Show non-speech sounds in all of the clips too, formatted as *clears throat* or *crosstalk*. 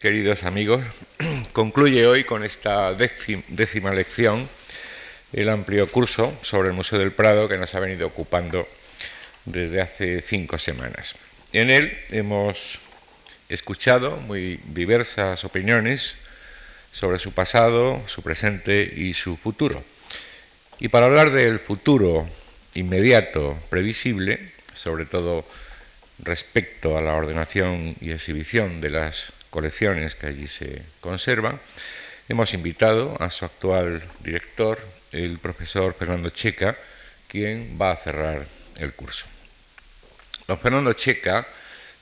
Queridos amigos, *clears throat* concluye hoy con esta décima lección el amplio curso sobre el Museo del Prado que nos ha venido ocupando desde hace cinco semanas. En él hemos escuchado muy diversas opiniones sobre su pasado, su presente y su futuro. Y para hablar del futuro inmediato, previsible, sobre todo respecto a la ordenación y exhibición de las colecciones que allí se conservan, hemos invitado a su actual director, el profesor Fernando Checa, quien va a cerrar el curso. Don Fernando Checa,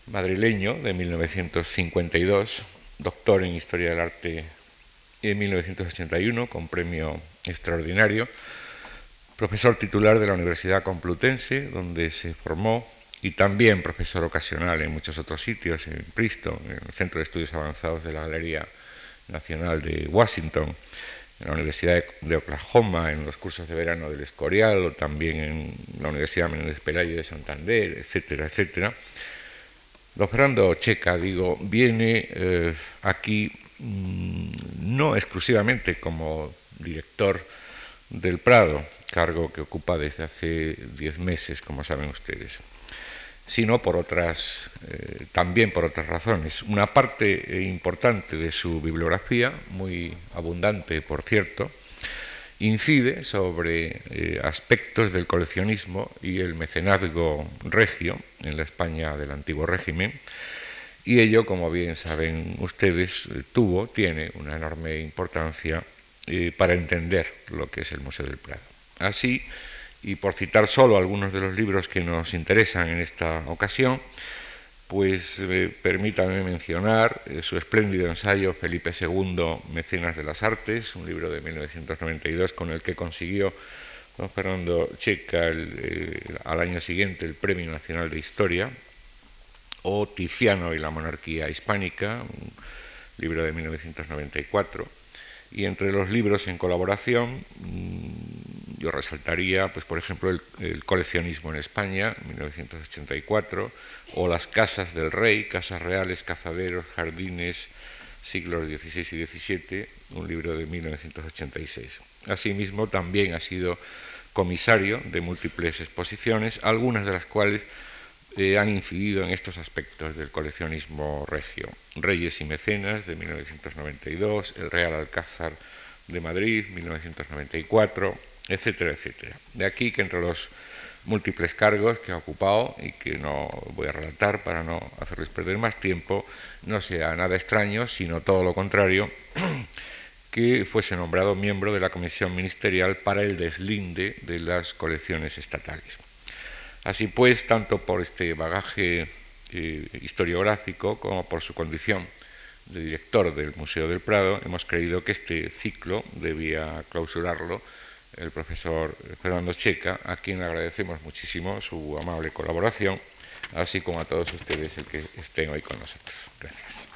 madrileño de 1952, doctor en Historia del Arte en 1981 con premio extraordinario, profesor titular de la Universidad Complutense, donde se formó y también profesor ocasional en muchos otros sitios, en Princeton, en el Centro de Estudios Avanzados de la Galería Nacional de Washington, en la Universidad de Oklahoma, en los cursos de verano del Escorial, o también en la Universidad Menéndez Pelayo de Santander, etcétera, etcétera. Don Fernando Checa, digo, viene eh, aquí mm, no exclusivamente como director del Prado, cargo que ocupa desde hace diez meses, como saben ustedes, sino por otras, eh, también por otras razones. Una parte importante de su bibliografía, muy abundante por cierto, incide sobre eh, aspectos del coleccionismo y el mecenazgo regio en la España del antiguo régimen, y ello, como bien saben ustedes, tuvo, tiene una enorme importancia eh, para entender lo que es el Museo del Prado. Así, y por citar solo algunos de los libros que nos interesan en esta ocasión, pues eh, permítanme mencionar eh, su espléndido ensayo Felipe II, Mecenas de las Artes, un libro de 1992 con el que consiguió don Fernando Checa eh, al año siguiente el Premio Nacional de Historia, o Tiziano y la Monarquía Hispánica, un libro de 1994, y entre los libros en colaboración mm, yo resaltaría, pues, por ejemplo, el, coleccionismo en España, 1984, o las casas del rey, casas reales, cazaderos, jardines, siglos XVI y XVII, un libro de 1986. Asimismo, también ha sido comisario de múltiples exposiciones, algunas de las cuales eh, han incidido en estos aspectos del coleccionismo regio. Reyes y Mecenas, de 1992, El Real Alcázar de Madrid, 1994, etcétera, etcétera. De aquí que entre los múltiples cargos que ha ocupado y que no voy a relatar para no hacerles perder más tiempo, no sea nada extraño, sino todo lo contrario, *clears throat* que fuese nombrado miembro de la Comisión Ministerial para el deslinde de las colecciones estatales. Así pues, tanto por este bagaje eh, historiográfico como por su condición de director del Museo del Prado, hemos creído que este ciclo debía clausurarlo el profesor Fernando Checa, a quien le agradecemos muchísimo su amable colaboración, así como a todos ustedes el que estén hoy con nosotros. Gracias.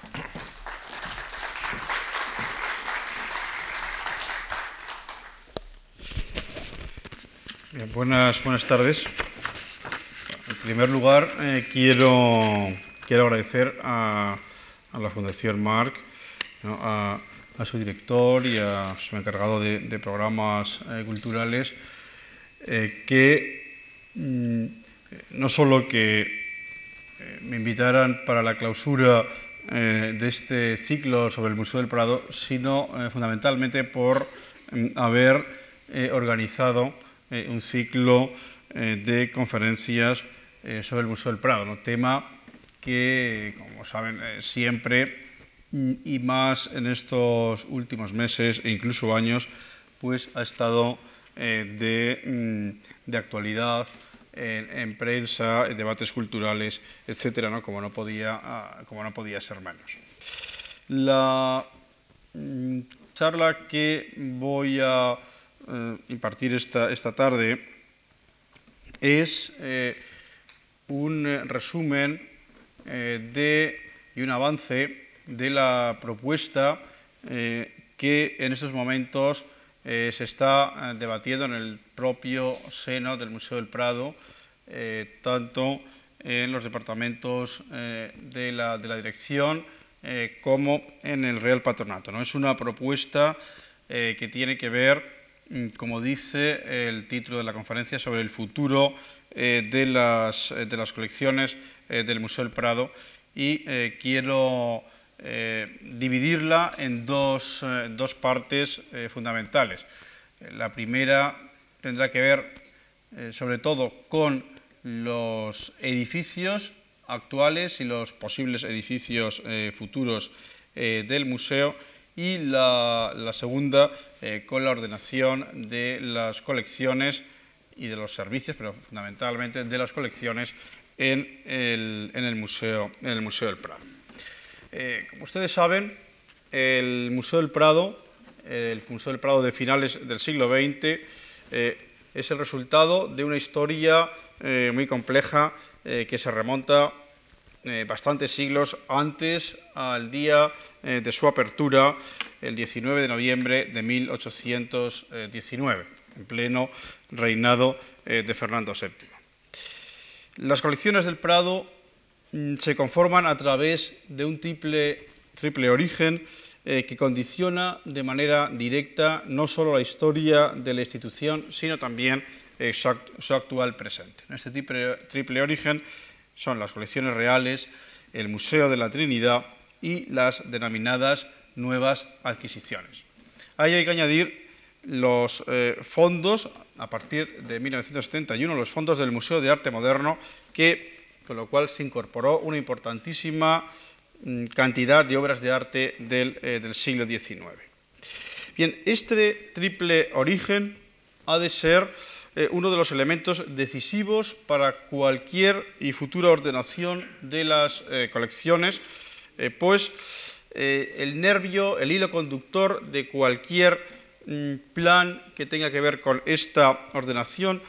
buenas, buenas tardes. En primer lugar, eh, quiero, quiero agradecer a, la Fundación Marc, a, a su director y a su encargado de, programas eh, culturales, eh, que mm, no solo que eh, me invitaran para la clausura de este ciclo sobre el Museo del Prado, sino fundamentalmente por mm, haber organizado un ciclo de conferencias sobre el Museo del Prado, un tema que, como saben, siempre y más en estos últimos meses e incluso años, pues ha estado eh, mm, de, actualidad en, prensa, en debates culturales, etcétera, ¿no? Como, no podía, ah, como no podía ser menos. La mm, charla que voy a eh, impartir esta, esta, tarde es eh, un resumen de, y un avance de la propuesta eh, que en estos momentos eh, se está eh, debatiendo en el propio seno del Museo del Prado, tanto en los departamentos de la, dirección eh, como en el Real Patronato. ¿no? Es una propuesta que tiene que ver, mm, como dice el título de la conferencia, sobre el futuro de, las, de, las, colecciones del Museo del Prado y quiero dividirla en dos, dos partes fundamentales. La primera tendrá que ver sobre todo con los edificios actuales y los posibles edificios eh, futuros eh, del museo y la, segunda eh, con la ordenación de las colecciones y de los servicios, pero fundamentalmente de las colecciones en el, museo, en el museo del Prado. Como ustedes saben, el Museo del Prado, el Museo del Prado de finales del siglo XX, es el resultado de una historia muy compleja que se remonta eh, bastantes siglos antes al día eh, de su apertura, el 19 de noviembre de 1819, en pleno reinado eh, de Fernando VII. Las colecciones del Prado se conforman a través de un triple, triple origen que condiciona de manera directa no solo la historia de la institución, sino también su, actual presente. Este triple, triple origen son las colecciones reales, el Museo de la Trinidad y las denominadas nuevas adquisiciones. Ahí hay que añadir los eh, fondos, a partir de 1971, los fondos del Museo de Arte Moderno, que, con lo cual se incorporó una importantísima mm, cantidad de obras de arte del, eh, siglo XIX. Bien, este triple origen ha de ser eh, uno de los elementos decisivos para cualquier y futura ordenación de las eh, colecciones, pues el nervio, el hilo conductor de cualquier mm, plan que tenga que ver con esta ordenación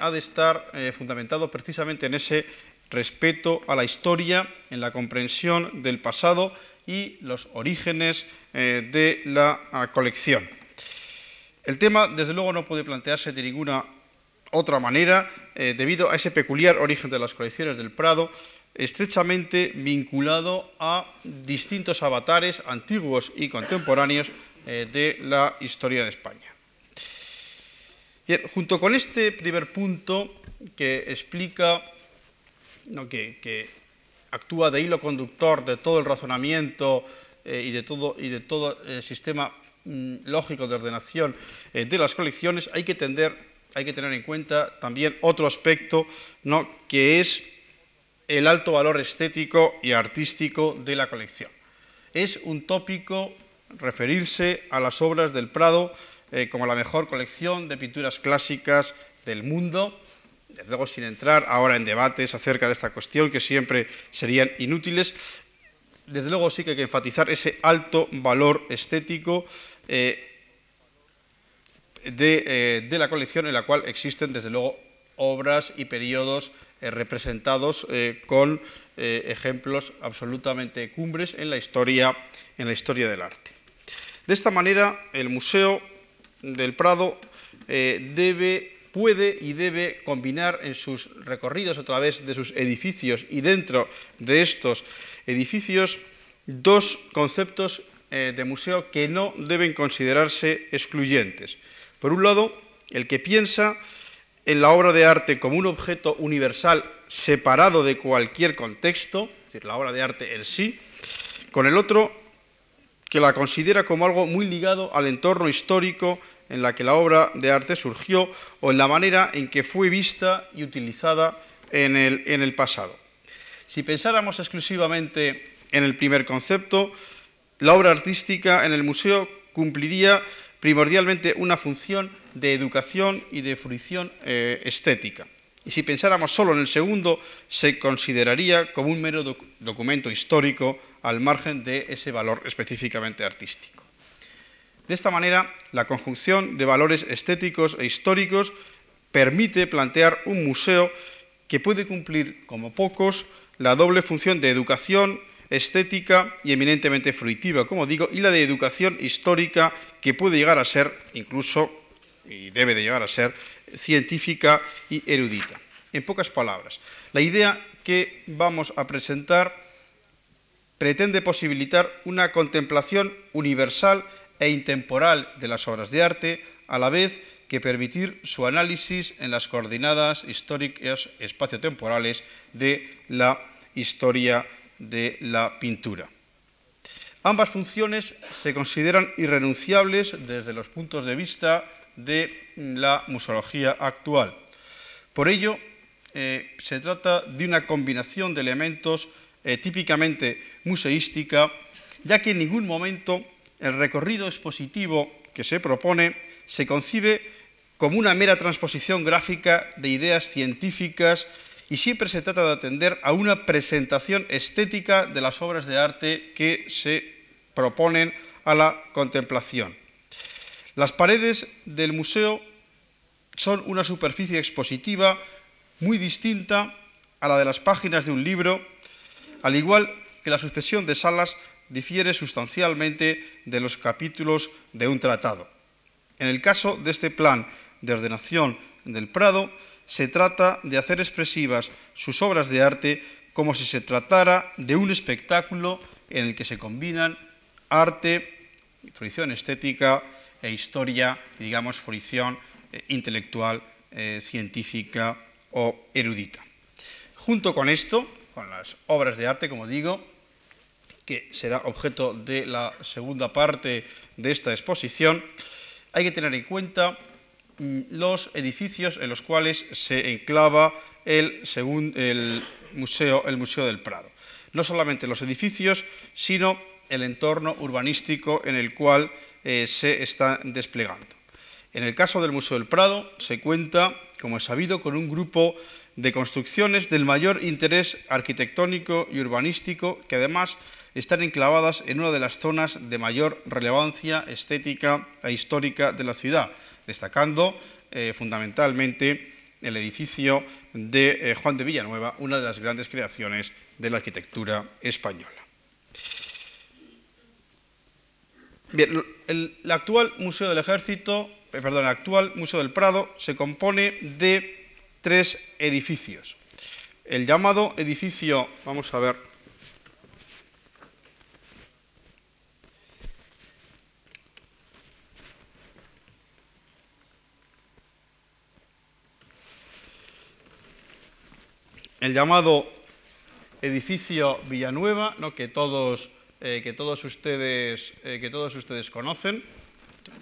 ha de estar fundamentado precisamente en ese respeto a la historia, en la comprensión del pasado y los orígenes de la colección. El tema, desde luego, no puede plantearse de ninguna otra manera, eh, debido a ese peculiar origen de las colecciones del Prado, estrechamente vinculado a distintos avatares antiguos y contemporáneos eh, de la historia de España. junto con este primer punto que explica, que, actúa de hilo conductor de todo el razonamiento eh, y de todo, el sistema mm, lógico de ordenación de las colecciones, hay que tener en cuenta también otro aspecto, ¿no? que es el alto valor estético y artístico de la colección. Es un tópico referirse a las obras del Prado eh, como la mejor colección de pinturas clásicas del mundo, desde luego sin entrar ahora en debates acerca de esta cuestión que siempre serían inútiles. Desde luego sí que hay que enfatizar ese alto valor estético eh, eh, de, la colección en la cual existen desde luego obras y periodos eh, representados con ejemplos absolutamente cumbres en la historia del arte. De esta manera, el Museo del Prado debe, puede y debe combinar en sus recorridos a través de sus edificios y dentro de estos edificios dos conceptos de museo que no deben considerarse excluyentes. Por un lado, el que piensa en la obra de arte como un objeto universal separado de cualquier contexto, es decir, la obra de arte en sí, con el otro que la considera como algo muy ligado al entorno histórico en la que la obra de arte surgió o en la manera en que fue vista y utilizada en el, pasado. Si pensáramos exclusivamente en el primer concepto, la obra artística en el museo cumpliría primordialmente una función de educación y de fruición eh, estética. Y si pensáramos solo en el segundo, se consideraría como un mero documento histórico al margen de ese valor específicamente artístico. De esta manera, la conjunción de valores estéticos e históricos permite plantear un museo que puede cumplir, como pocos, la doble función de educación estética y eminentemente fruitiva, como digo, y la de educación histórica que puede llegar a ser, incluso, y debe de llegar a ser, científica y erudita. En pocas palabras, la idea que vamos a presentar pretende posibilitar una contemplación universal e intemporal de las obras de arte, a la vez que permitir su análisis en las coordenadas históricas espaciotemporales de la historia de la pintura. Ambas funciones se consideran irrenunciables desde los puntos de vista de la museología actual. Por ello, eh, se trata de una combinación de elementos eh, típicamente museística, ya que en ningún momento el recorrido expositivo que se propone se concibe como una mera transposición gráfica de ideas científicas y siempre se trata de atender a una presentación estética de las obras de arte que se proponen a la contemplación. Las paredes del museo son una superficie expositiva muy distinta a la de las páginas de un libro, al igual que la sucesión de salas difiere sustancialmente de los capítulos de un tratado. En el caso de este plan de ordenación del Prado, se trata de hacer expresivas sus obras de arte como si se tratara de un espectáculo en el que se combinan arte, fruición estética e historia, digamos, fruición eh, intelectual, eh, científica o erudita. Junto con esto, con las obras de arte, como digo, que será objeto de la segunda parte de esta exposición, hay que tener en cuenta mm, los edificios en los cuales se enclava el, el, museo, el Museo del Prado. No solamente los edificios, sino el entorno urbanístico en el cual eh, se está desplegando. En el caso del Museo del Prado se cuenta, como es sabido, con un grupo de construcciones del mayor interés arquitectónico y urbanístico que además están enclavadas en una de las zonas de mayor relevancia estética e histórica de la ciudad, destacando eh, fundamentalmente el edificio de eh, Juan de Villanueva, una de las grandes creaciones de la arquitectura española. Bien, el, actual Museo del Ejército, eh, perdón, el actual Museo del Prado se compone de tres edificios. El llamado edificio, vamos a ver, el llamado edificio Villanueva, que, todos, eh, que, todos ustedes, eh, que todos ustedes conocen.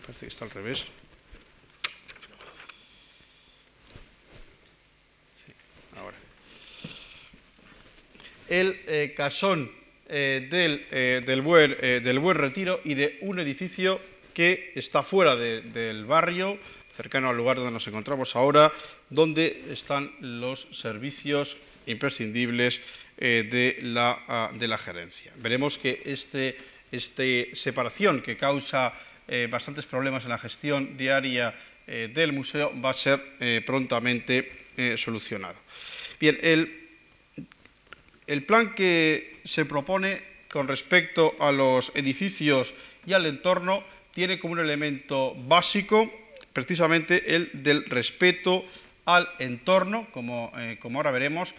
Parece que está al revés. Sí, ahora. El eh, casón del, buen, Retiro y de un edificio que está fuera del barrio, cercano al lugar donde nos encontramos ahora, donde están los servicios imprescindibles eh, de, la, ah, de, la, gerencia. Veremos que esta este separación que causa eh, bastantes problemas en la gestión diaria eh, del museo va a ser prontamente solucionado. Bien, el, el plan que se propone con respecto a los edificios y al entorno tiene como un elemento básico precisamente el del respeto al entorno, como, eh, como ahora veremos,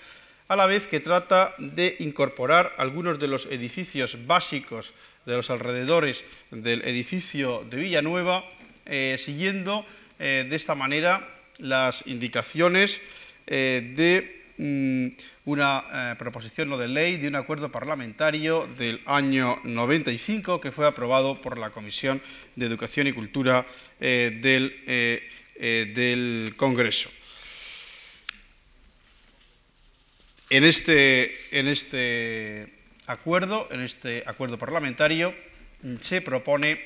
a la vez que trata de incorporar algunos de los edificios básicos de los alrededores del edificio de Villanueva, eh, siguiendo eh, de esta manera las indicaciones de mm, una proposición no de ley, de un acuerdo parlamentario del año 95 que fue aprobado por la Comisión de Educación y Cultura del, del Congreso. En este, en este acuerdo, en este acuerdo parlamentario, se propone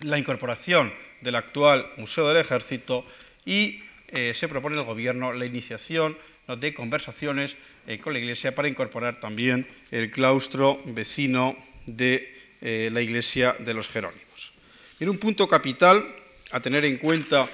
la incorporación del actual Museo del Ejército y eh, se propone al Gobierno la iniciación de conversaciones eh, con la Iglesia para incorporar también el claustro vecino de eh, la Iglesia de los Jerónimos. Un punto capital a tener en cuenta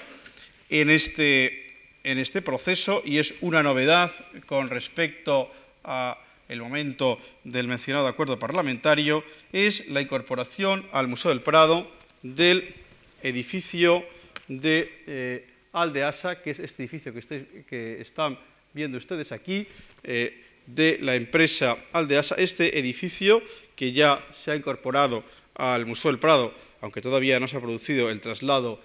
en este en este proceso y es una novedad con respecto a el momento del mencionado acuerdo parlamentario, es la incorporación al Museo del Prado del edificio de eh, Aldeasa, que es este edificio que, están viendo ustedes aquí, eh, de la empresa Aldeasa, este edificio que ya se ha incorporado al Museo del Prado, aunque todavía no se ha producido el traslado,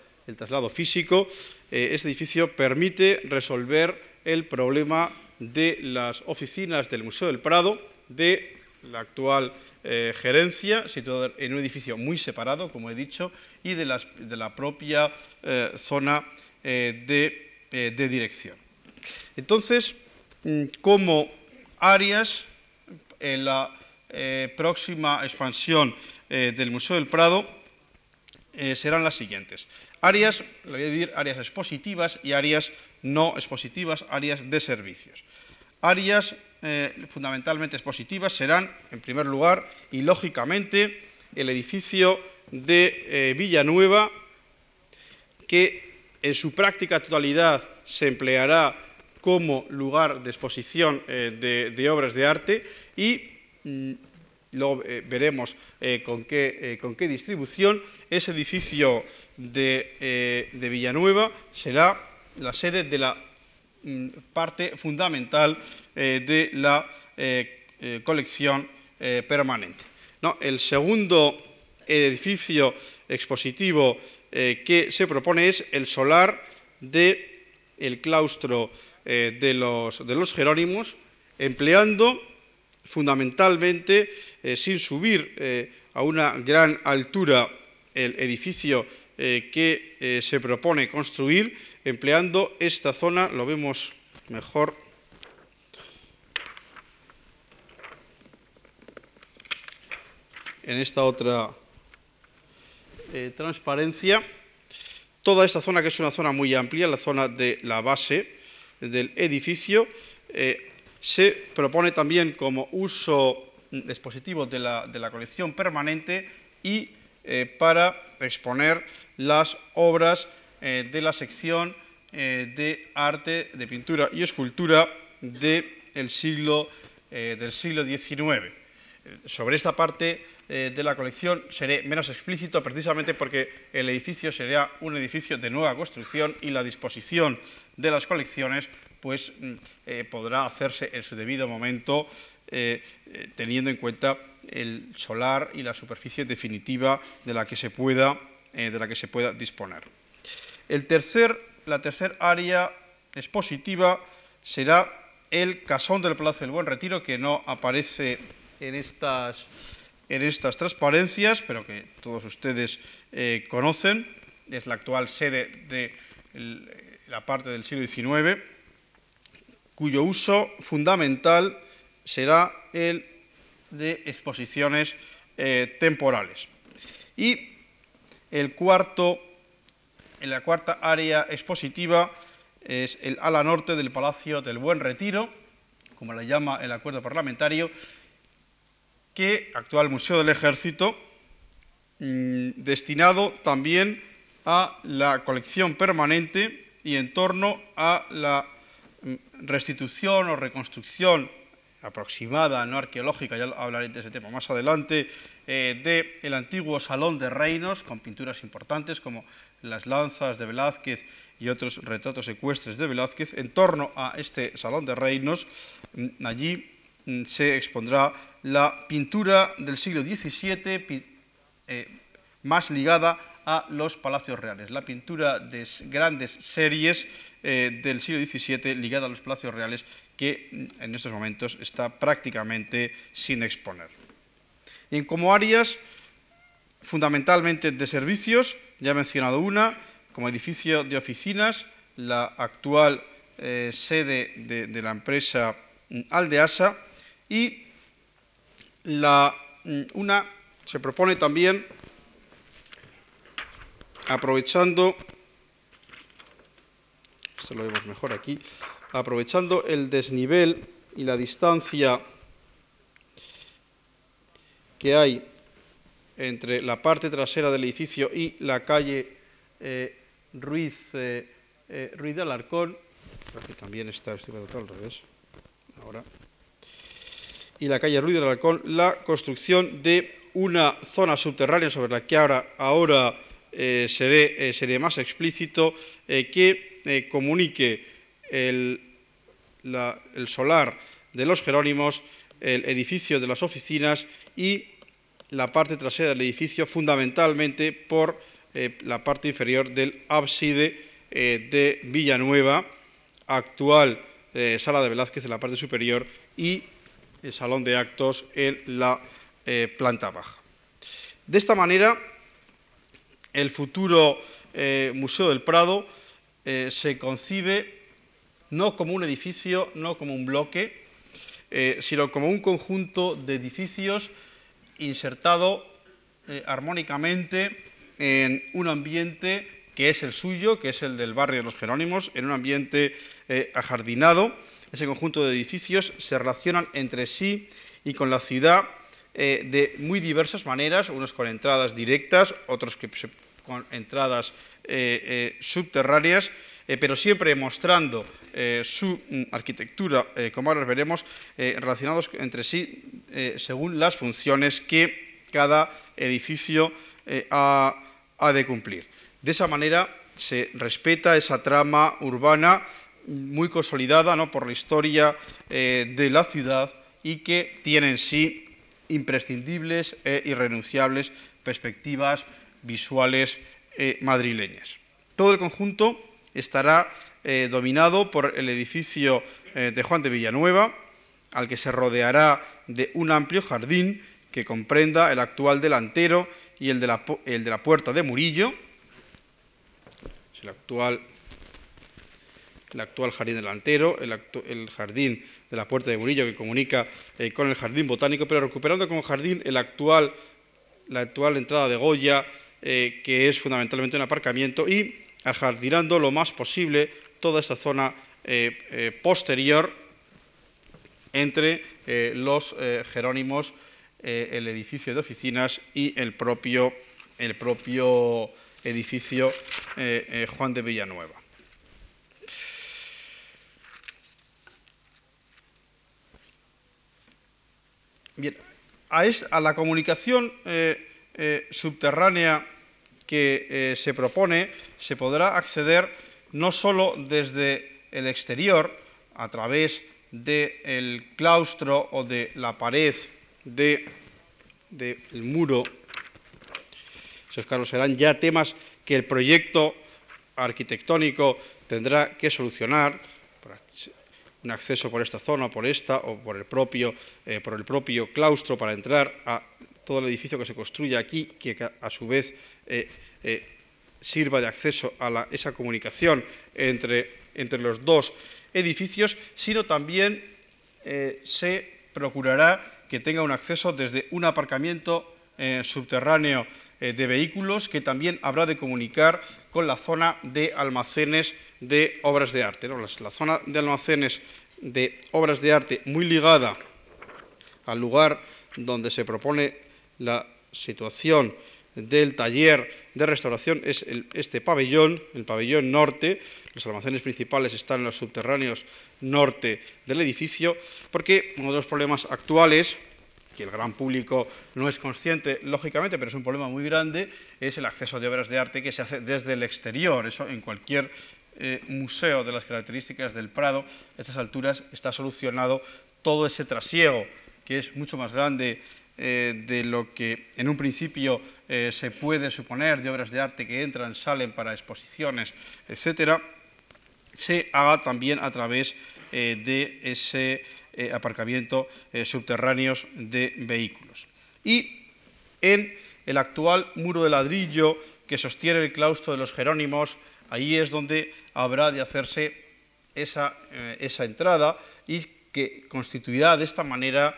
físico, eh, este edificio permite resolver el problema de las oficinas del Museo del Prado, de la actual eh, gerencia, situada en un edificio muy separado, como he dicho, y de, la propia zona de, dirección. Entonces, mm, como áreas en la próxima expansión del Museo del Prado, serán las siguientes. Áreas, lo voy a dividir, áreas expositivas y áreas no expositivas, áreas de servicios. Áreas eh, fundamentalmente expositivas serán, en primer lugar, y lógicamente, el edificio de eh, Villanueva, que en su práctica totalidad se empleará como lugar de exposición eh, de, obras de arte y mm, lo veremos con qué, con, qué, distribución, ese edificio de, de Villanueva será la sede de la mm, parte fundamental eh, de la eh, eh, colección permanente. el segundo edificio expositivo que se propone es el solar del el claustro de los, de, los, Jerónimos, empleando fundamentalmente, sin subir a una gran altura el edificio que se propone construir, empleando esta zona, lo vemos mejor en esta otra eh, transparencia. Toda esta zona, que es una zona muy amplia, la zona de la base del edificio, eh, se propone también como uso dispositivo de la, colección permanente y eh, para exponer las obras de la sección de arte, de pintura y escultura del siglo, del siglo XIX. Sobre esta parte eh, de la colección seré menos explícito precisamente porque el edificio será un edificio de nueva construcción y la disposición de las colecciones pues mm, eh, podrá hacerse en su debido momento eh, teniendo en cuenta el solar y la superficie definitiva de la que se pueda, de la que se pueda disponer. El tercer, la tercera área expositiva será el casón del Palacio del Buen Retiro, que no aparece en estas en estas transparencias, pero que todos ustedes eh, conocen, es la actual sede de la parte del siglo XIX, cuyo uso fundamental será el de exposiciones eh, temporales. Y el cuarto, en la cuarta área expositiva es el ala norte del Palacio del Buen Retiro, como le llama el acuerdo parlamentario, que actual Museo del Ejército, mm, destinado también a la colección permanente y en torno a la mm, restitución o reconstrucción aproximada, no arqueológica, ya hablaré de ese tema más adelante, eh, del antiguo Salón de Reinos, con pinturas importantes como las lanzas de Velázquez y otros retratos ecuestres de Velázquez. En torno a este Salón de Reinos, mm, allí se expondrá la pintura del siglo XVII eh, más ligada a los palacios reales, la pintura de grandes series eh, del siglo XVII ligada a los palacios reales que en estos momentos está prácticamente sin exponer. Y como áreas fundamentalmente de servicios, ya he mencionado una, como edificio de oficinas, la actual eh, sede de, de la empresa Aldeasa y la, mm, una se propone también, aprovechando, esto lo vemos mejor aquí, aprovechando el desnivel y la distancia que hay entre la parte trasera del edificio y la calle eh, Ruiz, eh, eh, Ruiz de Alarcón, aquí también está, estoy al revés, ahora, y la calle Ruiz del Halcón la construcción de una zona subterránea sobre la que ahora, ahora eh, seré, eh, más explícito, eh, que comunique el, el, solar de los Jerónimos, el edificio de las oficinas y la parte trasera del edificio fundamentalmente por la parte inferior del ábside de Villanueva, actual sala de Velázquez en la parte superior y el salón de actos en la planta baja. De esta manera, el futuro Museo del Prado se concibe no como un edificio, no como un bloque, eh, sino como un conjunto de edificios insertado eh, armónicamente en un ambiente que es el suyo, que es el del barrio de los Jerónimos, en un ambiente eh, ajardinado. Ese conjunto de edificios se relacionan entre sí y con la ciudad de muy diversas maneras, unos con entradas directas, otros con entradas subterráneas, eh, pero siempre mostrando eh, su mm, arquitectura, eh, como ahora veremos, relacionados entre sí según las funciones que cada edificio ha, de cumplir. De esa manera se respeta esa trama urbana muy consolidada ¿no? por la historia de la ciudad y que tiene en sí imprescindibles e irrenunciables perspectivas visuales madrileñas. Todo el conjunto estará eh, dominado por el edificio eh, de Juan de Villanueva, al que se rodeará de un amplio jardín que comprenda el actual delantero y el de la, el de la Puerta de Murillo, el actual, el actual jardín delantero, el, jardín de la Puerta de Murillo que comunica eh, con el jardín botánico, pero recuperando como jardín el actual, la actual entrada de Goya, que es fundamentalmente un aparcamiento, y ajardinando lo más posible toda esta zona eh, eh, posterior entre eh, los Jerónimos, el edificio de oficinas y el propio, el propio edificio Juan de Villanueva. Bien, a, la comunicación subterránea que eh, se propone se podrá acceder no solo desde el exterior, a través del claustro o de la pared del muro. Esos, Carlos, serán ya temas que el proyecto arquitectónico tendrá que solucionar, un acceso por esta zona, por esta, o por el propio, eh, por el propio claustro para entrar a todo el edificio que se construye aquí, que a su vez eh, eh, sirva de acceso a esa comunicación entre, entre, los dos edificios, sino también se procurará que tenga un acceso desde un aparcamiento subterráneo de vehículos que también habrá de comunicar con la zona de almacenes de obras de arte. La, zona de almacenes de obras de arte muy ligada al lugar donde se propone la situación del taller de restauración es este pabellón, el pabellón norte. Los almacenes principales están en los subterráneos norte del edificio, porque uno de los problemas actuales, que el gran público no es consciente, lógicamente, pero es un problema muy grande, es el acceso de obras de arte que se hace desde el exterior. Eso en cualquier eh, museo de las características del Prado, a estas alturas está solucionado todo ese trasiego, que es mucho más grande eh, de lo que en un principio eh, se puede suponer de obras de arte que entran, salen para exposiciones, etcétera, se haga también a través de ese aparcamiento subterráneos de vehículos. Y en el actual muro de ladrillo que sostiene el claustro de los Jerónimos, ahí es donde habrá de hacerse esa, esa entrada y que constituirá de esta manera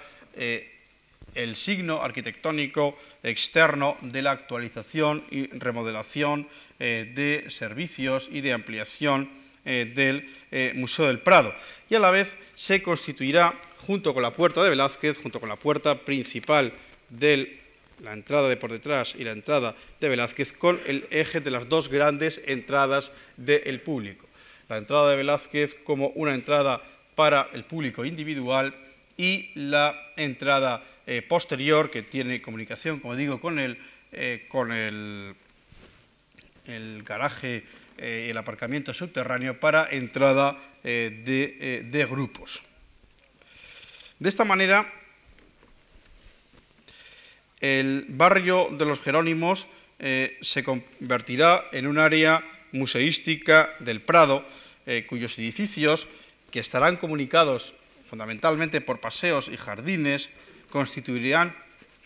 el signo arquitectónico externo de la actualización y remodelación eh, de servicios y de ampliación eh, del eh, Museo del Prado. Y a la vez se constituirá, junto con la puerta de Velázquez, junto con la puerta principal de la entrada de por detrás y la entrada de Velázquez, con el eje de las dos grandes entradas del público. La entrada de Velázquez como una entrada para el público individual y la entrada eh, posterior que tiene comunicación, como digo, con el, con el, el garaje eh, el aparcamiento subterráneo para entrada de, de grupos. De esta manera, el barrio de los Jerónimos eh, se convertirá en un área museística del Prado, eh, cuyos edificios, que estarán comunicados fundamentalmente por paseos y jardines, constituirán,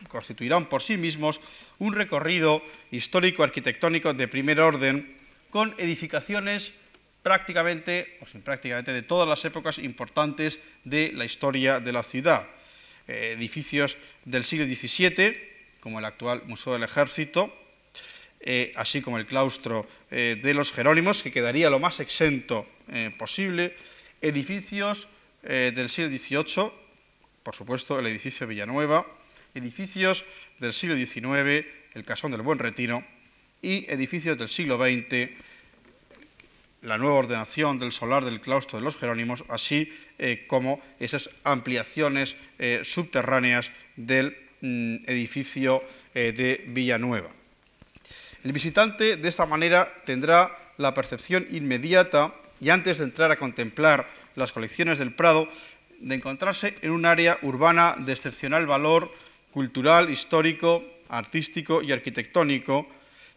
constituirán por sí mismos un recorrido histórico-arquitectónico de primer orden con edificaciones prácticamente, o sin prácticamente, de todas las épocas importantes de la historia de la ciudad. Eh, edificios del siglo XVII, como el actual Museo del Ejército, eh, así como el claustro eh, de los Jerónimos, que quedaría lo más exento posible, edificios del siglo XVIII, por supuesto el edificio Villanueva, edificios del siglo XIX, el Casón del Buen Retiro, y edificios del siglo XX, la nueva ordenación del solar del claustro de los Jerónimos, así eh, como esas ampliaciones eh, subterráneas del mm, edificio eh, de Villanueva. El visitante de esta manera tendrá la percepción inmediata y antes de entrar a contemplar las colecciones del Prado, de encontrarse en un área urbana de excepcional valor cultural, histórico, artístico y arquitectónico,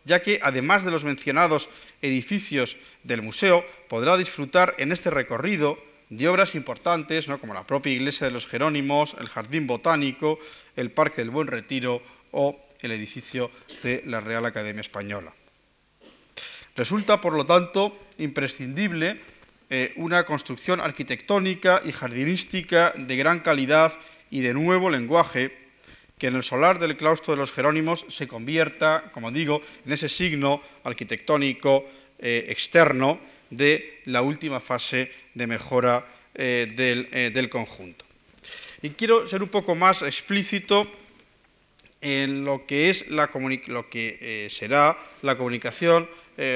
ya que además de los mencionados edificios del museo, podrá disfrutar en este recorrido de obras importantes, como la propia iglesia de los Jerónimos, el Jardín Botánico, el Parque del Buen Retiro o el edificio de la Real Academia Española. Resulta, por lo tanto, imprescindible eh, una construcción arquitectónica y jardinística de gran calidad y de nuevo lenguaje que en el solar del claustro de los Jerónimos se convierta, como digo, en ese signo arquitectónico eh, externo de la última fase de mejora eh, eh, del, conjunto. Y quiero ser un poco más explícito en lo que, es la lo que será la comunicación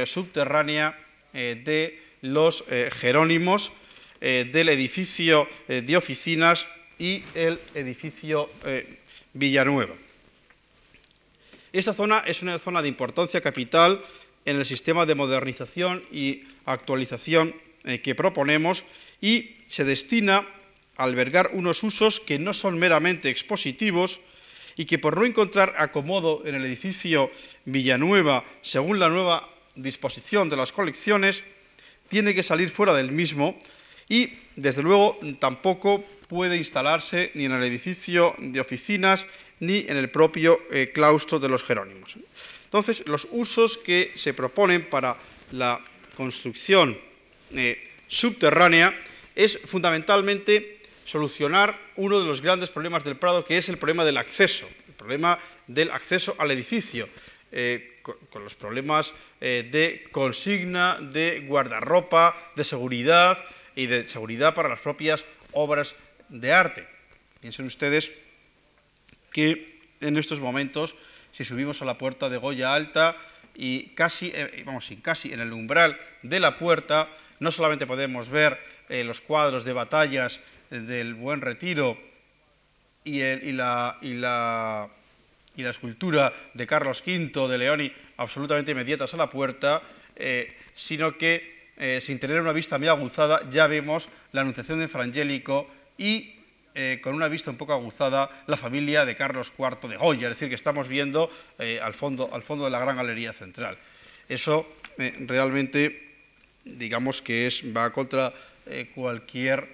subterránea de los Jerónimos, del edificio de oficinas y el edificio Villanueva. Esta zona es una zona de importancia capital en el sistema de modernización y actualización eh, que proponemos y se destina a albergar unos usos que no son meramente expositivos y que por no encontrar acomodo en el edificio Villanueva según la nueva disposición de las colecciones, tiene que salir fuera del mismo y, desde luego, tampoco puede instalarse ni en el edificio de oficinas ni en el propio eh, claustro de los Jerónimos. Entonces, los usos que se proponen para la construcción eh, subterránea es fundamentalmente solucionar uno de los grandes problemas del Prado, que es el problema del acceso, el problema del acceso al edificio, eh, con, los problemas de consigna, de guardarropa, de seguridad y de seguridad para las propias obras de arte. Piensen ustedes que en estos momentos, si subimos a la puerta de Goya Alta y casi, eh, vamos, casi en el umbral de la puerta, no solamente podemos ver eh, los cuadros de batallas del Buen Retiro y, la, y, la, y, la, escultura de Carlos V de Leoni absolutamente inmediatas a la puerta, eh, sino que sin tener una vista muy aguzada ya vemos la Anunciación de Frangélico y eh, con una vista un poco aguzada la familia de Carlos IV de Goya, es decir, que estamos viendo eh, al, fondo, al fondo de la gran galería central. Eso eh, realmente, digamos que es, va contra cualquier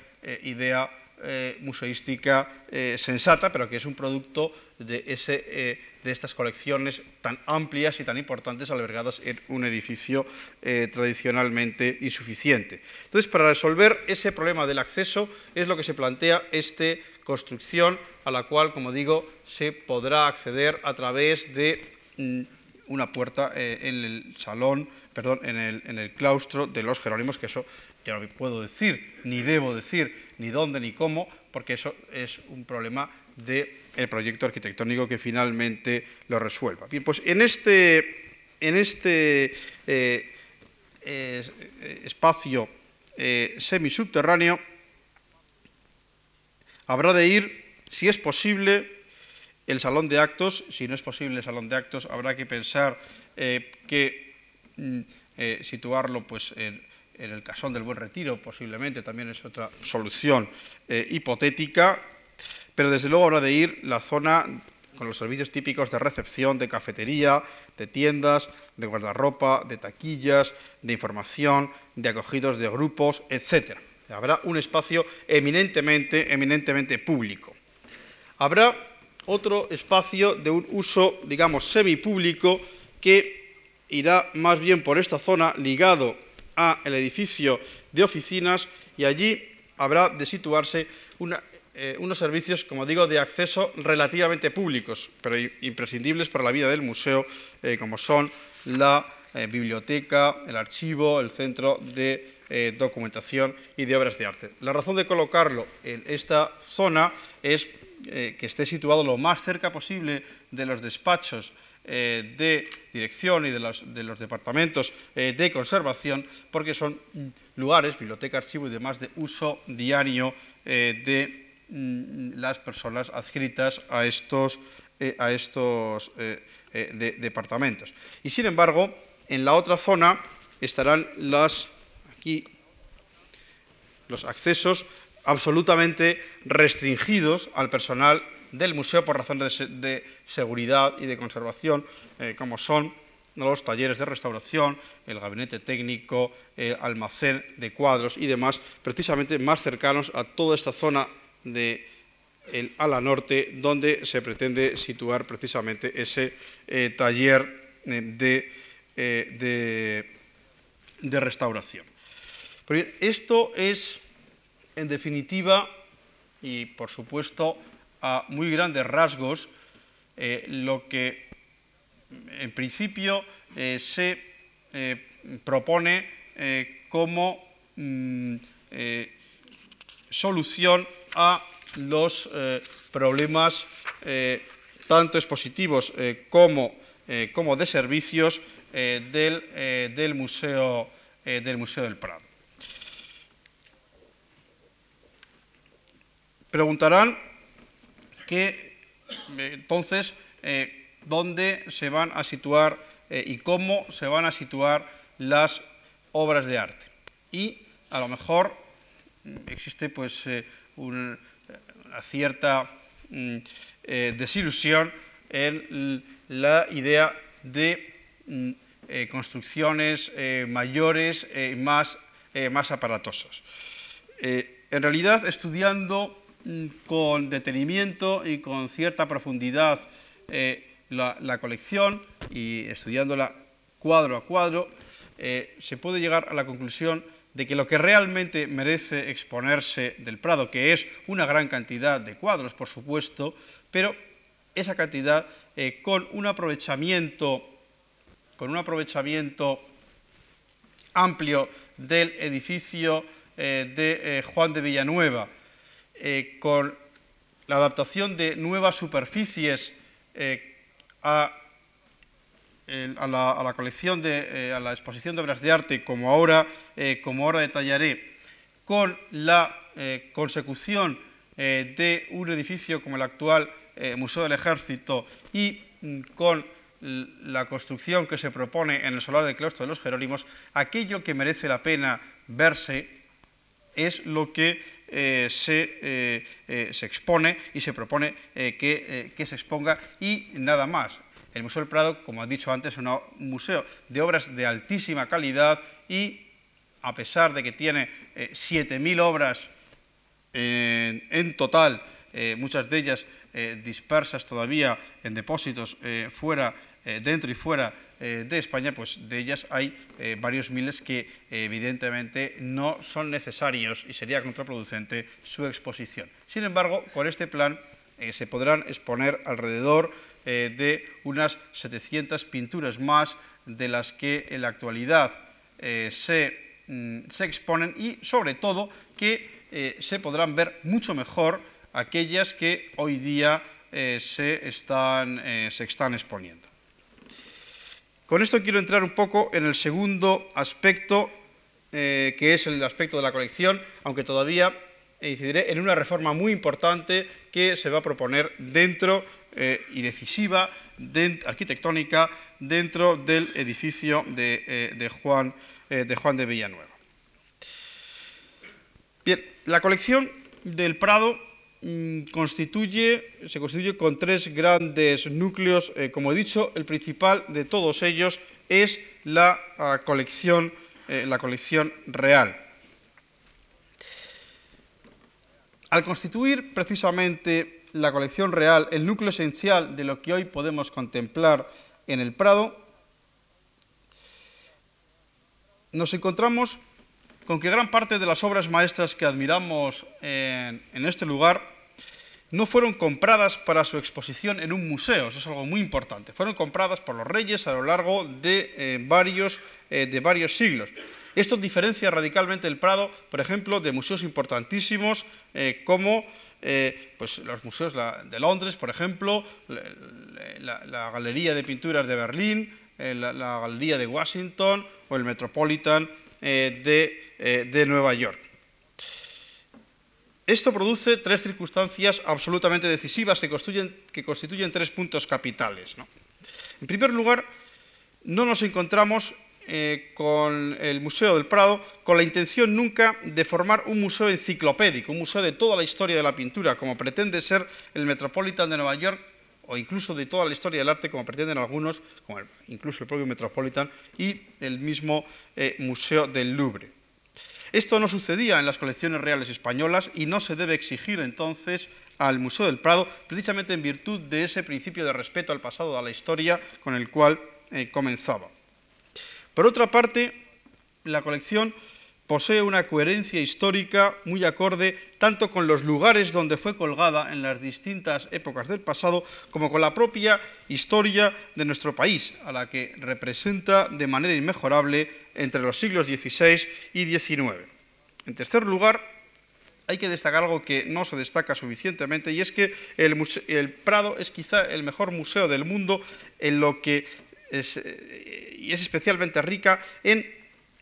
idea eh, museística eh, sensata, pero que es un producto de, ese, eh, de, estas colecciones tan amplias y tan importantes albergadas en un edificio tradicionalmente insuficiente. Entonces, para resolver ese problema del acceso es lo que se plantea esta construcción a la cual, como digo, se podrá acceder a través de mm, una puerta en el salón, perdón, en el, en el claustro de los Jerónimos, que eso ya no puedo decir, ni debo decir, ni dónde ni cómo, porque eso es un problema del proyecto arquitectónico que finalmente lo resuelva. Bien, pues en este, en este eh, espacio eh, semisubterráneo habrá de ir, si es posible, el salón de actos. Si no es posible el salón de actos, habrá que pensar eh, que mm, situarlo pues, en en el casón del Buen Retiro posiblemente también es otra solución eh, hipotética, pero desde luego habrá de ir la zona con los servicios típicos de recepción, de cafetería, de tiendas, de guardarropa, de taquillas, de información, de acogidos de grupos, etc. Habrá un espacio eminentemente, eminentemente público. Habrá otro espacio de un uso, digamos, semipúblico que irá más bien por esta zona ligado al edificio de oficinas y allí habrá de situarse eh, unos servicios, como digo, de acceso relativamente públicos, pero imprescindibles para la vida del museo, eh, como son la eh, biblioteca, el archivo, el centro de documentación y de obras de arte. La razón de colocarlo en esta zona es que esté situado lo más cerca posible de los despachos de dirección y de los, de los departamentos de conservación, porque son lugares, biblioteca, archivo y demás, de uso diario de Mm, las personas adscritas a estos, eh, a estos eh, eh, departamentos. Y sin embargo, en la otra zona estarán las, aquí, los accesos absolutamente restringidos al personal del museo por razones de, seguridad y de conservación, como son los talleres de restauración, el gabinete técnico, el almacén de cuadros y demás, precisamente más cercanos a toda esta zona de el ala norte, donde se pretende situar precisamente ese eh, taller eh, eh, de, restauración. esto es, en definitiva, y por supuesto a muy grandes rasgos, lo que en principio se propone como mm, solución a los eh, problemas eh, tanto expositivos eh, como, como, de servicios del, del, museo, del Museo del Prado. Preguntarán que entonces dónde se van a situar y cómo se van a situar las obras de arte. Y a lo mejor mm, existe pues una cierta mm, eh, desilusión en la idea de mm, eh, construcciones eh, mayores y más, más aparatosas. en realidad, estudiando con detenimiento y con cierta profundidad la, la, colección y estudiándola cuadro a cuadro, se puede llegar a la conclusión de que lo que realmente merece exponerse del Prado, que es una gran cantidad de cuadros, por supuesto, pero esa cantidad eh, con un aprovechamiento, con un aprovechamiento amplio del edificio eh, de eh, Juan de Villanueva, con la adaptación de nuevas superficies a a, la, colección de, eh, a la exposición de obras de arte, como ahora, eh, como ahora detallaré, con la eh, consecución de un edificio como el actual Museo del Ejército y mm, con la construcción que se propone en el solar del claustro de los Jerónimos, aquello que merece la pena verse es lo que se, se, expone y se propone que, que, se exponga y nada más. El Museo del Prado, como he dicho antes, es un museo de obras de altísima calidad y a pesar de que tiene 7.000 eh, obras en total, eh, muchas de ellas eh, dispersas todavía en depósitos fuera, dentro y fuera de España, pues de ellas hay varios miles que evidentemente no son necesarios y sería contraproducente su exposición. Sin embargo, con este plan se podrán exponer alrededor eh, de unas 700 pinturas más de las que en la actualidad eh, mm, se, exponen y sobre todo que eh, se podrán ver mucho mejor aquellas que hoy día se, están, se están exponiendo. Con esto quiero entrar un poco en el segundo aspecto, que es el aspecto de la colección, aunque todavía incidiré en una reforma muy importante que se va a proponer dentro eh, y decisiva arquitectónica dentro del edificio de, eh, Juan, eh, de Villanueva. Bien, la colección del Prado constituye, se constituye con tres grandes núcleos. Eh, como he dicho, el principal de todos ellos es la ah, colección, eh, la colección real. Al constituir precisamente la colección real el núcleo esencial de lo que hoy podemos contemplar en el Prado, nos encontramos con que gran parte de las obras maestras que admiramos en, este lugar no fueron compradas para su exposición en un museo, eso es algo muy importante, fueron compradas por los reyes a lo largo de, eh, varios, eh, de varios siglos. Esto diferencia radicalmente el Prado, por ejemplo, de museos importantísimos eh, como pues los museos de Londres, por ejemplo, la, Galería de Pinturas de Berlín, la Galería de Washington o el Metropolitan de eh, de Nueva York. Esto produce tres circunstancias absolutamente decisivas que constituyen, tres puntos capitales. En primer lugar, no nos encontramos eh, con el Museo del Prado con la intención nunca de formar un museo enciclopédico, un museo de toda la historia de la pintura, como pretende ser el Metropolitan de Nueva York, o incluso de toda la historia del arte, como pretenden algunos, como incluso el propio Metropolitan y el mismo eh, Museo del Louvre. Esto no sucedía en las colecciones reales españolas y no se debe exigir entonces al Museo del Prado, precisamente en virtud de ese principio de respeto al pasado, a la historia con el cual eh, comenzaba. Por otra parte, la colección posee una coherencia histórica muy acorde tanto con los lugares donde fue colgada en las distintas épocas del pasado, como con la propia historia de nuestro país, a la que representa de manera inmejorable entre los siglos XVI y XIX. En tercer lugar, hay que destacar algo que no se destaca suficientemente, y es que el, Prado es quizá el mejor museo del mundo en lo que es, eh, y es especialmente rica en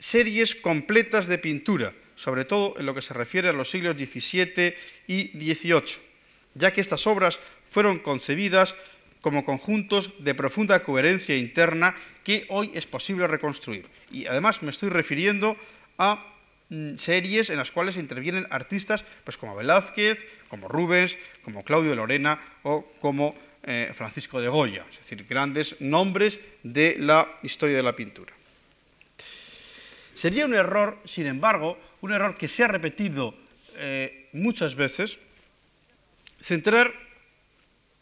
series completas de pintura, sobre todo en lo que se refiere a los siglos XVII y XVIII, ya que estas obras fueron concebidas como conjuntos de profunda coherencia interna que hoy es posible reconstruir. Y además me estoy refiriendo a mm, series en las cuales intervienen artistas pues como Velázquez, como Rubens, como Claudio de Lorena o como eh, Francisco de Goya, es decir, grandes nombres de la historia de la pintura. Sería un error, sin embargo, un error que se ha repetido eh, muchas veces, centrar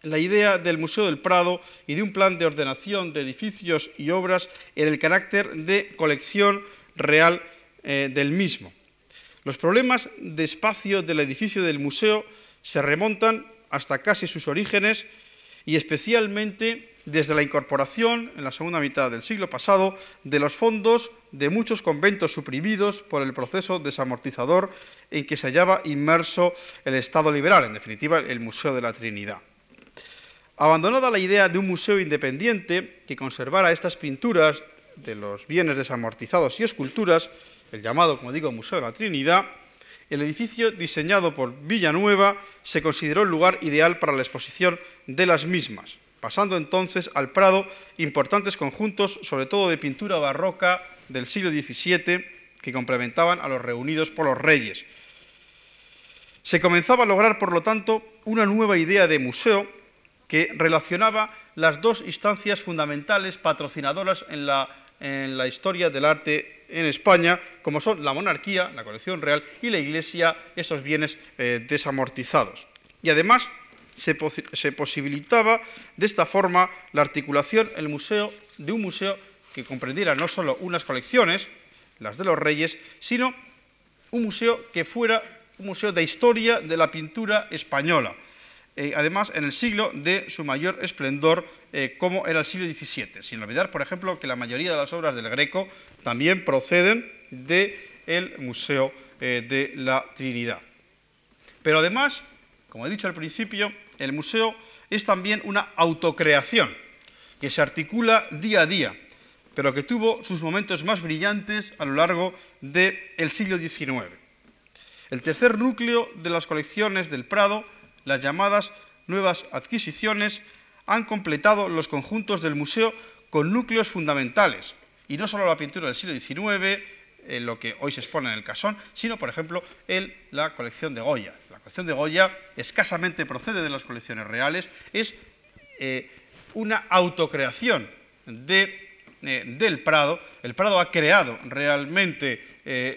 la idea del Museo del Prado y de un plan de ordenación de edificios y obras en el carácter de colección real eh, del mismo. Los problemas de espacio del edificio del museo se remontan hasta casi sus orígenes y especialmente desde la incorporación, en la segunda mitad del siglo pasado, de los fondos de muchos conventos suprimidos por el proceso desamortizador en que se hallaba inmerso el Estado liberal, en definitiva el Museo de la Trinidad. Abandonada la idea de un museo independiente que conservara estas pinturas de los bienes desamortizados y esculturas, el llamado, como digo, Museo de la Trinidad, el edificio diseñado por Villanueva se consideró el lugar ideal para la exposición de las mismas pasando entonces al Prado importantes conjuntos, sobre todo de pintura barroca del siglo XVII, que complementaban a los reunidos por los reyes. Se comenzaba a lograr, por lo tanto, una nueva idea de museo que relacionaba las dos instancias fundamentales patrocinadoras en la, historia del arte en España, como son la monarquía, la colección real, y la iglesia, esos bienes eh, desamortizados. Y además se, posibilitaba de esta forma la articulación el museo, de un museo que comprendiera no solo unas colecciones, las de los reyes, sino un museo que fuera un museo de historia de la pintura española. Eh, además, en el siglo de su mayor esplendor, eh, como era el siglo XVII. Sin olvidar, por ejemplo, que la mayoría de las obras del Greco también proceden del Museo eh, de la Trinidad. Pero además, como he dicho al principio, el museo es también una autocreación que se articula día a día, pero que tuvo sus momentos más brillantes a lo largo del siglo XIX. El tercer núcleo de las colecciones del Prado, las llamadas nuevas adquisiciones, han completado los conjuntos del museo con núcleos fundamentales, y no solo la pintura del siglo XIX, eh, lo que hoy se expone en el casón, sino, por ejemplo, el, la colección de Goya. La colección de Goya escasamente procede de las colecciones reales, es eh, una autocreación de eh, del Prado, el Prado ha creado realmente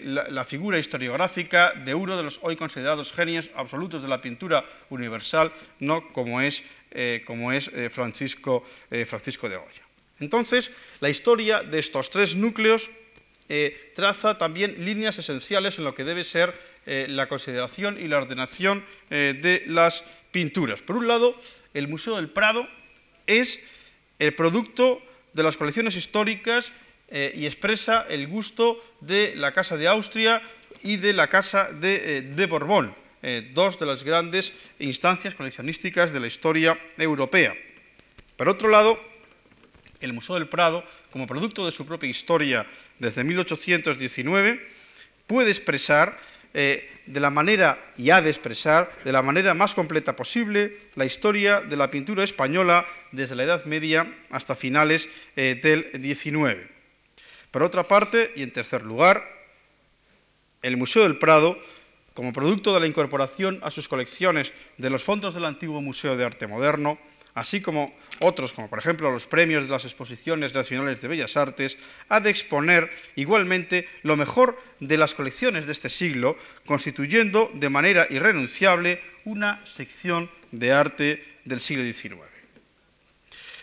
la, figura historiográfica de uno de los hoy considerados genios absolutos de la pintura universal, ¿no? como es, como es Francisco, Francisco de Goya. Entonces, la historia de estos tres núcleos traza también líneas esenciales en lo que debe ser la consideración y la ordenación de las pinturas. Por un lado, el Museo del Prado es el producto de las colecciones históricas eh, y expresa el gusto de la Casa de Austria y de la Casa de, eh, Borbón, eh, dos de las grandes instancias coleccionísticas de la historia europea. Por otro lado, el Museo del Prado, como producto de su propia historia desde 1819, puede expresar eh, de la manera, y ha de expresar de la manera más completa posible la historia de la pintura española desde la Edad Media hasta finales eh, del XIX. Por otra parte, y en tercer lugar, el Museo del Prado, como producto de la incorporación a sus colecciones de los fondos del antiguo Museo de Arte Moderno, así como otros, como por ejemplo los premios de las exposiciones nacionales de bellas artes, ha de exponer igualmente lo mejor de las colecciones de este siglo, constituyendo de manera irrenunciable una sección de arte del siglo XIX.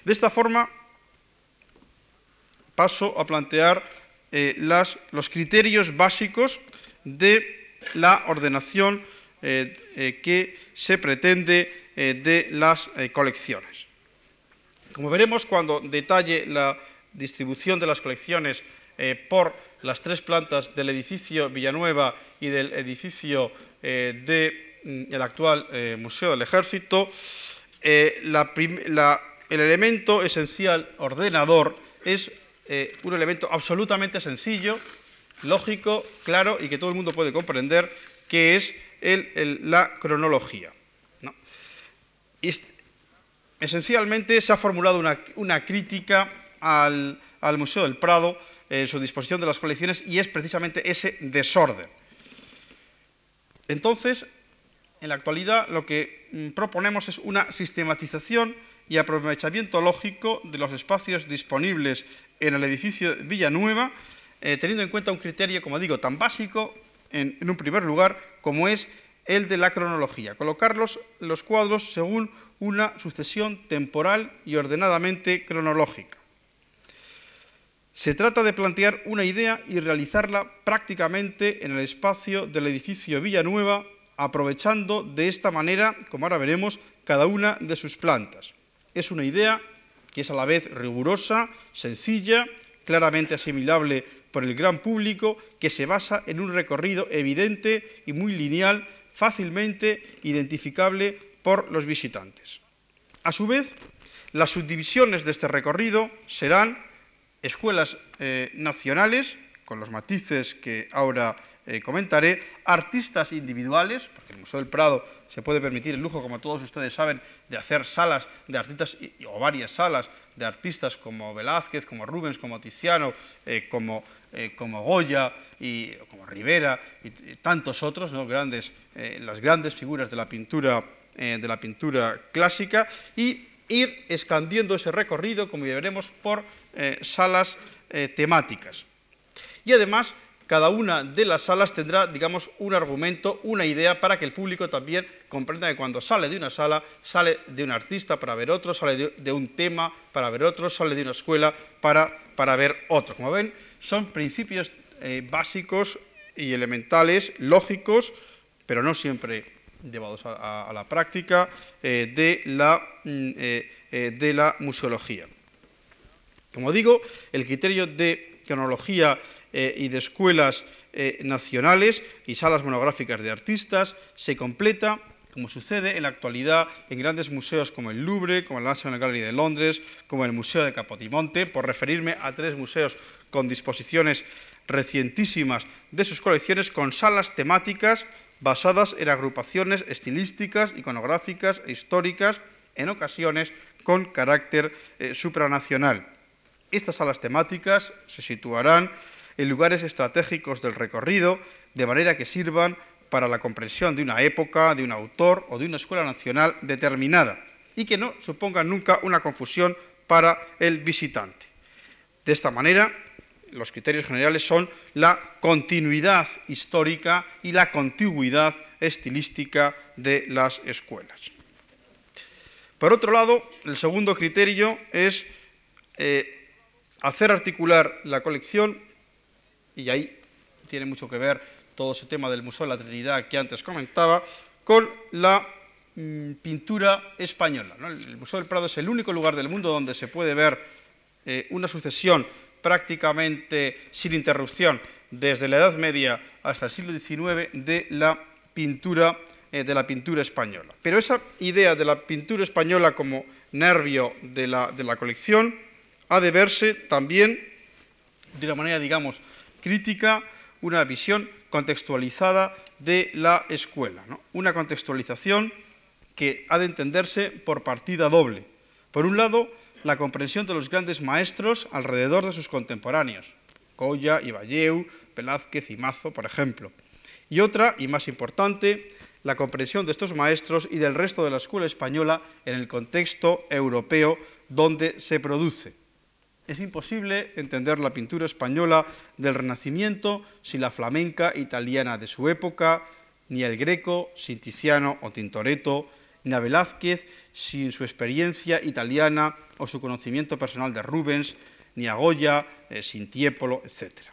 De esta forma, paso a plantear eh, los criterios básicos de la ordenación eh, eh, que se pretende de las eh, colecciones. Como veremos cuando detalle la distribución de las colecciones eh, por las tres plantas del edificio Villanueva y del edificio del mm, actual Museo del Ejército, el elemento esencial ordenador es un elemento absolutamente sencillo, lógico, claro y que todo el mundo puede comprender, que es la cronología esencialmente se ha formulado una, crítica al, Museo del Prado en su disposición de las colecciones y es precisamente ese desorden. Entonces, en la actualidad lo que mm, proponemos es una sistematización y aprovechamiento lógico de los espacios disponibles en el edificio Villanueva, eh, teniendo en cuenta un criterio, como digo, tan básico en un primer lugar como es el de la cronología, colocar los, cuadros según una sucesión temporal y ordenadamente cronológica. Se trata de plantear una idea y realizarla prácticamente en el espacio del edificio Villanueva, aprovechando de esta manera, como ahora veremos, cada una de sus plantas. Es una idea que es a la vez rigurosa, sencilla, claramente asimilable por el gran público, que se basa en un recorrido evidente y muy lineal fácilmente identificable por los visitantes. A su vez, las subdivisiones de este recorrido serán escuelas eh, nacionales, con los matices que ahora eh, comentaré, artistas individuales, porque el Museo del Prado se puede permitir el lujo, como todos ustedes saben, de hacer salas de artistas o varias salas de artistas como Velázquez, como Rubens, como Tiziano, eh, como, eh, como, Goya y como Rivera y, tantos otros, grandes, las grandes figuras de la pintura de la pintura clásica y ir expandiendo ese recorrido, como ya veremos, por salas temáticas. Y además cada una de las salas tendrá, digamos, un argumento, una idea para que el público también comprenda que cuando sale de una sala, sale de un artista para ver otro, sale de, un tema para ver otro, sale de una escuela para, para ver otro. Como ven, son principios eh, básicos y elementales, lógicos, pero no siempre llevados a, la práctica, eh, de, la, mm, eh, de la museología. Como digo, el criterio de cronología y de escuelas nacionales y salas monográficas de artistas, se completa, como sucede en la actualidad en grandes museos como el Louvre, como el National Gallery de Londres, como el Museo de Capodimonte, por referirme a tres museos con disposiciones recientísimas de sus colecciones, con salas temáticas basadas en agrupaciones estilísticas, iconográficas e históricas, en ocasiones con carácter eh, supranacional. Estas salas temáticas se situarán en lugares estratégicos del recorrido, de manera que sirvan para la comprensión de una época, de un autor o de una escuela nacional determinada, y que no supongan nunca una confusión para el visitante. De esta manera, los criterios generales son la continuidad histórica y la contigüidad estilística de las escuelas. Por otro lado, el segundo criterio es eh, hacer articular la colección, y ahí tiene mucho que ver todo ese tema del Museo de la Trinidad que antes comentaba, con la mm, pintura española. El Museo del Prado es el único lugar del mundo donde se puede ver eh, una sucesión prácticamente sin interrupción desde la Edad Media hasta el siglo XIX de la pintura, eh, de la pintura española. Pero esa idea de la pintura española como nervio de la, de la colección ha de verse también de una manera, digamos, crítica, una visión contextualizada de la escuela. Una contextualización que ha de entenderse por partida doble. Por un lado, la comprensión de los grandes maestros alrededor de sus contemporáneos, Goya, Iballeu, Velázquez y Mazo, por ejemplo. Y otra, y más importante, la comprensión de estos maestros y del resto de la escuela española en el contexto europeo donde se produce. Es imposible entender la pintura española del Renacimiento sin la flamenca italiana de su época, ni el greco sin Tiziano o Tintoretto, ni a Velázquez sin su experiencia italiana o su conocimiento personal de Rubens, ni a Goya eh, sin Tiepolo, etc.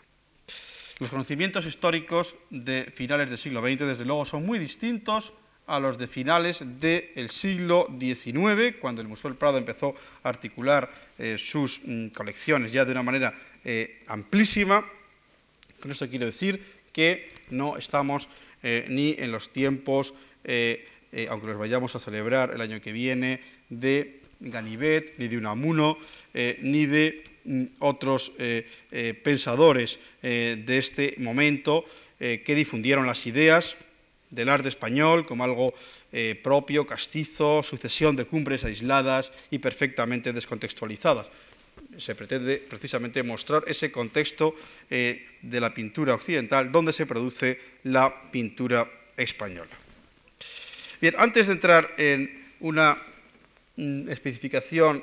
Los conocimientos históricos de finales del siglo XX, desde luego, son muy distintos a los de finales del siglo XIX, cuando el Museo del Prado empezó a articular eh, sus mm, colecciones ya de una manera eh, amplísima. Con esto quiero decir que no estamos ni en los tiempos eh, aunque los vayamos a celebrar el año que viene, de Ganivet, ni de Unamuno, eh, ni de mm, otros eh, pensadores de este momento que difundieron las ideas del arte español como algo propio, castizo, sucesión de cumbres aisladas y perfectamente descontextualizadas. Se pretende precisamente mostrar ese contexto de la pintura occidental donde se produce la pintura española. Bien, antes de entrar en una mm, especificación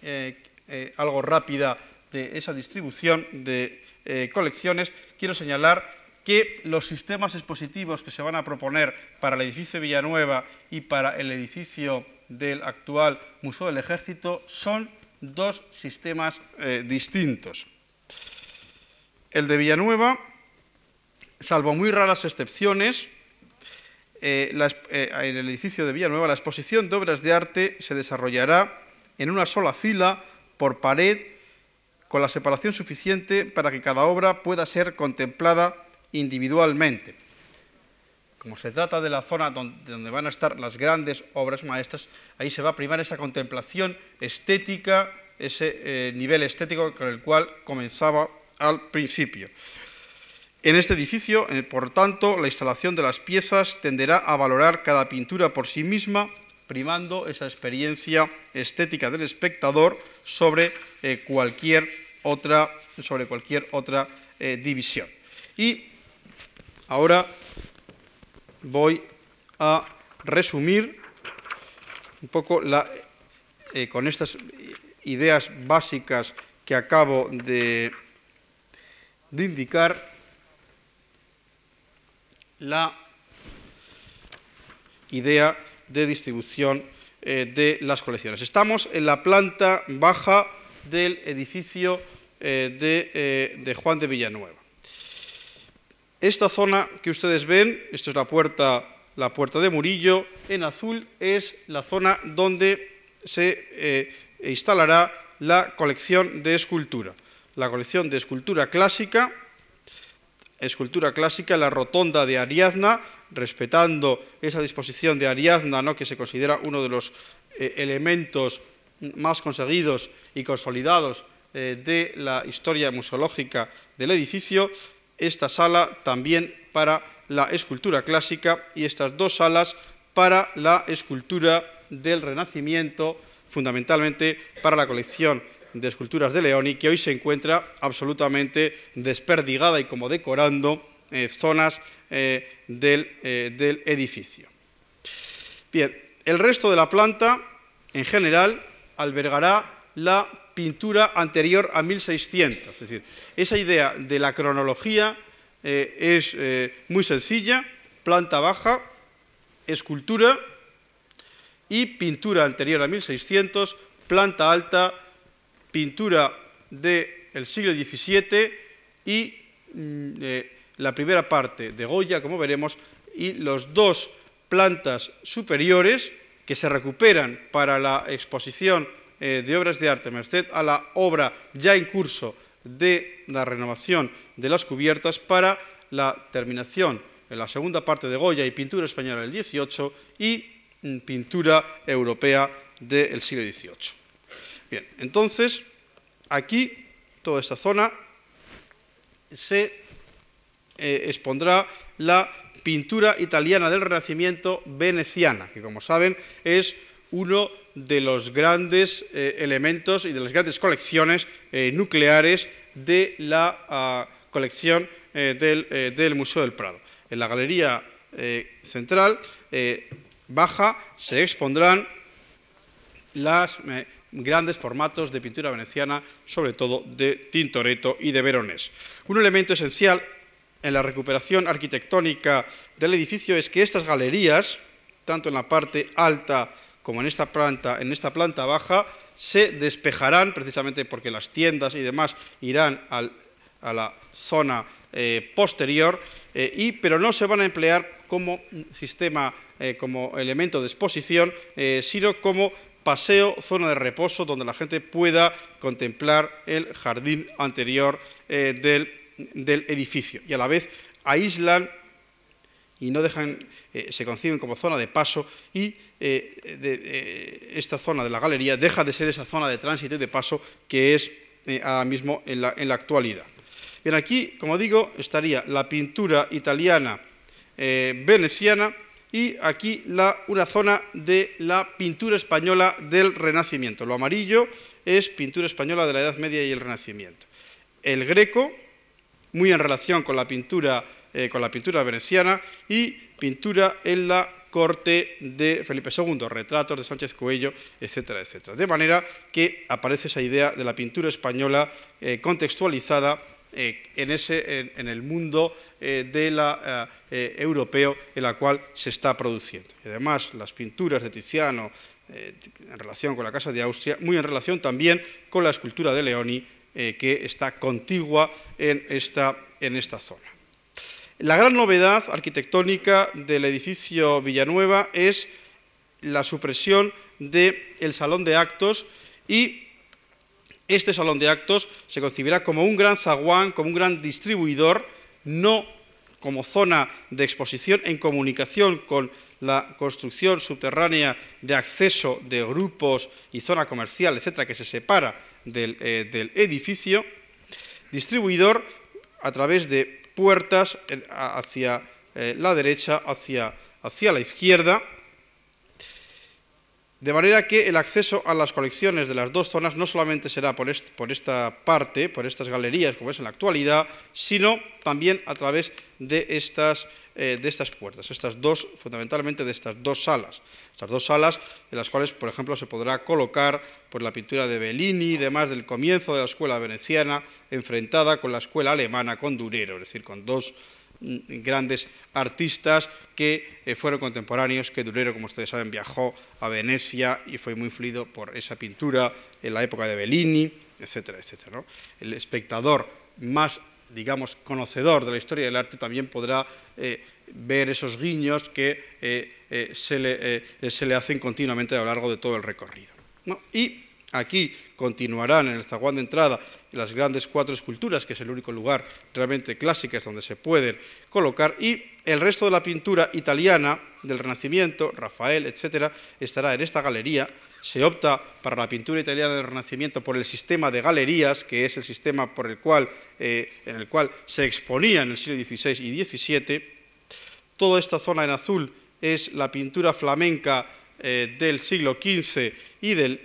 eh, eh, algo rápida de esa distribución de eh, colecciones, quiero señalar que los sistemas expositivos que se van a proponer para el edificio Villanueva y para el edificio del actual Museo del Ejército son dos sistemas distintos. El de Villanueva, salvo muy raras excepciones, eh, eh, en el edificio de Villanueva, la exposición de obras de arte se desarrollará en una sola fila por pared, con la separación suficiente para que cada obra pueda ser contemplada individualmente. Como se trata de la zona donde, van a estar las grandes obras maestras, ahí se va a primar esa contemplación estética, ese eh, nivel estético con el cual comenzaba al principio. En este edificio, eh, por tanto, la instalación de las piezas tenderá a valorar cada pintura por sí misma, primando esa experiencia estética del espectador sobre eh, cualquier otra, sobre cualquier otra división. Y ahora voy a resumir un poco con estas ideas básicas que acabo de indicar la idea de distribución eh, de las colecciones. Estamos en la planta baja del edificio eh, eh, de, Juan de Villanueva. Esta zona que ustedes ven, esto es la puerta, la puerta de Murillo, en azul es la zona donde se instalará la colección de escultura. La colección de escultura clásica, escultura clásica, la rotonda de Ariadna, respetando esa disposición de Ariadna, ¿no? que se considera uno de los eh, elementos más conseguidos y consolidados eh, de la historia museológica del edificio, esta sala también para la escultura clásica y estas dos salas para la escultura del Renacimiento, fundamentalmente para la colección de esculturas de Leoni, que hoy se encuentra absolutamente desperdigada y como decorando eh, zonas eh, del, del edificio. Bien, el resto de la planta, en general, albergará la pintura anterior a 1600. Es decir, esa idea de la cronología es muy sencilla, planta baja, escultura y pintura anterior a 1600, planta alta, pintura del siglo XVII y mm, eh, la primera parte de Goya, como veremos, y los dos plantas superiores que se recuperan para la exposición eh, de obras de arte merced a la obra ya en curso de la renovación de las cubiertas para la terminación en la segunda parte de Goya y pintura española del XVIII y mm, pintura europea del siglo XVIII. Bien, entonces, aquí, toda esta zona, se eh, expondrá la pintura italiana del Renacimiento veneciana, que como saben es uno de los grandes eh, elementos y de las grandes colecciones eh, nucleares de la ah, colección del Museo del Prado en la galería eh, central eh, baja se expondrán los eh, grandes formatos de pintura veneciana, sobre todo de Tintoretto y de Veronés. Un elemento esencial en la recuperación arquitectónica del edificio es que estas galerías, tanto en la parte alta como en esta planta, en esta planta baja, se despejarán precisamente porque las tiendas y demás irán a la zona posterior eh, pero no se van a emplear como sistema, eh, como elemento de exposición, eh, sino como paseo, zona de reposo, donde la gente pueda contemplar el jardín anterior del, edificio. Y a la vez aíslan y no dejan, se conciben como zona de paso y esta zona de la galería deja de ser esa zona de tránsito y de paso que es ahora mismo en la actualidad. Bien, aquí, como digo, estaría la pintura italiana eh, veneciana y aquí una zona de la pintura española del Renacimiento. Lo amarillo es pintura española de la Edad Media y el Renacimiento. El greco, muy en relación con la pintura, eh, con la pintura veneciana, y pintura en la corte de Felipe II, retratos de Sánchez Coello, etcétera, etcétera. De manera que aparece esa idea de la pintura española eh, contextualizada eh, en, ese, en, el mundo europeo en la cual se está produciendo. Y además, las pinturas de Tiziano en relación con la Casa de Austria, muy en relación también con la escultura de Leoni, que está contigua en esta, en esta zona. La gran novedad arquitectónica del edificio Villanueva es la supresión del salón de actos y este salón de actos se concibirá como un gran zaguán, como un gran distribuidor, no como zona de exposición en comunicación con la construcción subterránea de acceso de grupos y zona comercial, etcétera, que se separa del, eh, edificio, distribuidor a través de puertas hacia eh, la derecha, hacia, hacia la izquierda, de manera que el acceso a las colecciones de las dos zonas no solamente será por, esta parte, por estas galerías como es en la actualidad, sino también a través de estas, eh, de estas puertas, estas dos, fundamentalmente de estas dos salas. Estas dos salas en las cuales, por ejemplo, se podrá colocar por la pintura de Bellini y demás del comienzo de la escuela veneciana, enfrentada con la escuela alemana, con Durero, es decir, con dos grandes artistas que eh, fueron contemporáneos, que Durero, como ustedes saben, viajó a Venecia y fue muy influido por esa pintura en la época de Bellini, etcétera, etcétera. El espectador más, digamos, conocedor de la historia del arte también podrá eh, ver esos guiños que eh, se, le, se, le, hacen continuamente a lo largo de todo el recorrido. Y Aquí continuarán en el zaguán de entrada las grandes cuatro esculturas, que es el único lugar realmente clásicas donde se pueden colocar, y el resto de la pintura italiana del Renacimiento, Rafael, etcétera, estará en esta galería. Se opta para la pintura italiana del Renacimiento por el sistema de galerías, que es el sistema por el cual, eh, en el cual se exponía en el siglo XVI y XVII. Toda esta zona en azul es la pintura flamenca eh, del siglo XV y del,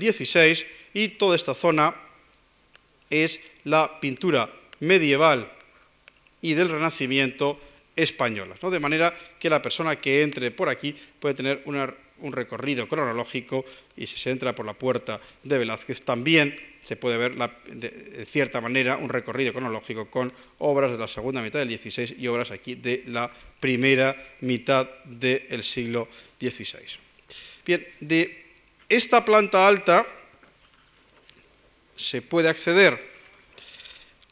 XVI, eh, y toda esta zona es la pintura medieval y del Renacimiento españolas. ¿no? De manera que la persona que entre por aquí puede tener un recorrido cronológico y si se entra por la puerta de Velázquez también se puede ver de, cierta manera un recorrido cronológico con obras de la segunda mitad del XVI y obras aquí de la primera mitad del siglo XVI. Bien, de esta planta alta se puede acceder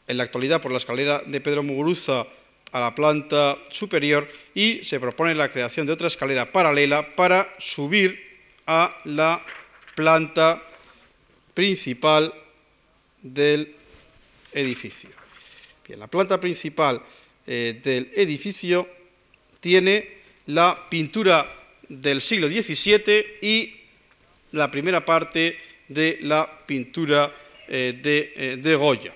en la actualidad por la escalera de Pedro Muguruza a la planta superior y se propone la creación de otra escalera paralela para subir a la planta principal del edificio. Bien, la planta principal eh, del edificio tiene la pintura del siglo XVII y la primera parte de la pintura eh, de, eh, de Goya.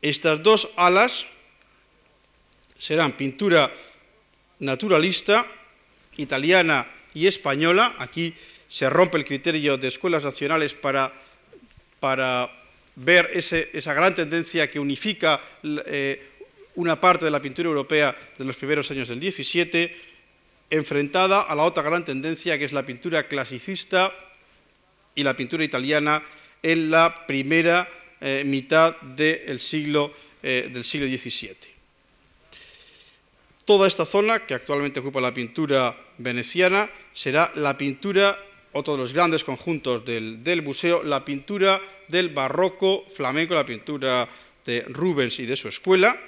Estas dos alas serán pintura naturalista, italiana y española. Aquí se rompe el criterio de escuelas nacionales para, para ver esa gran tendencia que unifica eh, una parte de la pintura europea de los primeros años del 17, enfrentada a la otra gran tendencia que es la pintura clasicista y la pintura italiana en la primera eh, mitad del siglo, eh, del siglo XVII. Toda esta zona, que actualmente ocupa la pintura veneciana, será la pintura, otro de los grandes conjuntos del, museo, la pintura del barroco flamenco, la pintura de Rubens y de su escuela,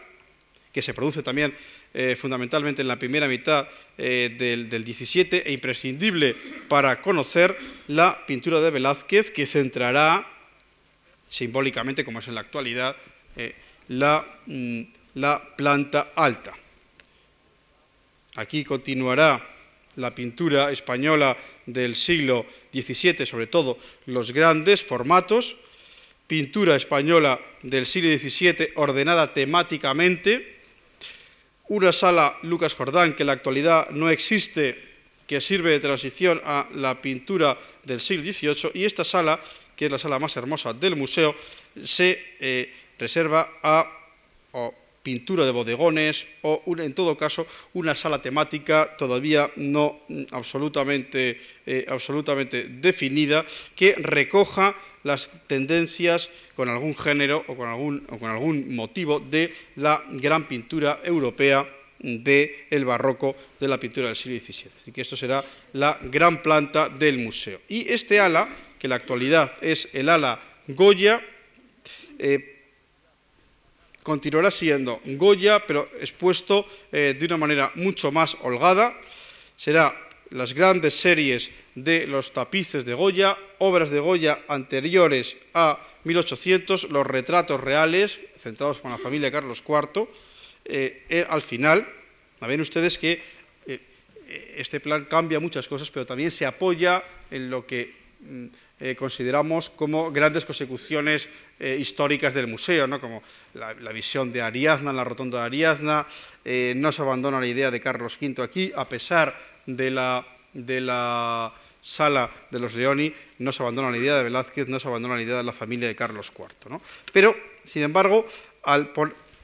que se produce también eh, fundamentalmente en la primera mitad eh, del, del, 17 e imprescindible para conocer la pintura de Velázquez, que centrará simbólicamente, como es en la actualidad, eh, mm, la planta alta. Aquí continuará la pintura española del siglo XVII, sobre todo los grandes formatos, pintura española del siglo XVII ordenada temáticamente, una sala Lucas Jordán que en la actualidad no existe, que sirve de transición a la pintura del siglo XVIII, y esta sala, que es la sala más hermosa del museo, se eh, reserva a pintura de bodegones o, en todo caso, una sala temática todavía no mm, absolutamente, eh, absolutamente definida que recoja las tendencias con algún género o con algún, con algún motivo de la gran pintura europea del barroco de la pintura del siglo XVII. Así que esto será la gran planta del museo. Y este ala, que en la actualidad es el ala Goya, eh, continuará siendo Goya, pero expuesto eh, de una manera mucho más holgada. Será las grandes series de los tapices de Goya, obras de Goya anteriores a 1800, los retratos reales, centrados con la familia de Carlos IV. Eh, eh, al final, ven ustedes que este plan cambia muchas cosas, pero también se apoya en lo que mm, eh, consideramos como grandes consecuciones eh, históricas del museo, ¿no? como la, visión de Ariadna, la rotonda de Ariadna, eh, no se abandona la idea de Carlos V aquí, a pesar de la, de la sala de los Leoni, no se abandona la idea de Velázquez, no se abandona la idea de la familia de Carlos IV. ¿no? Pero, sin embargo, al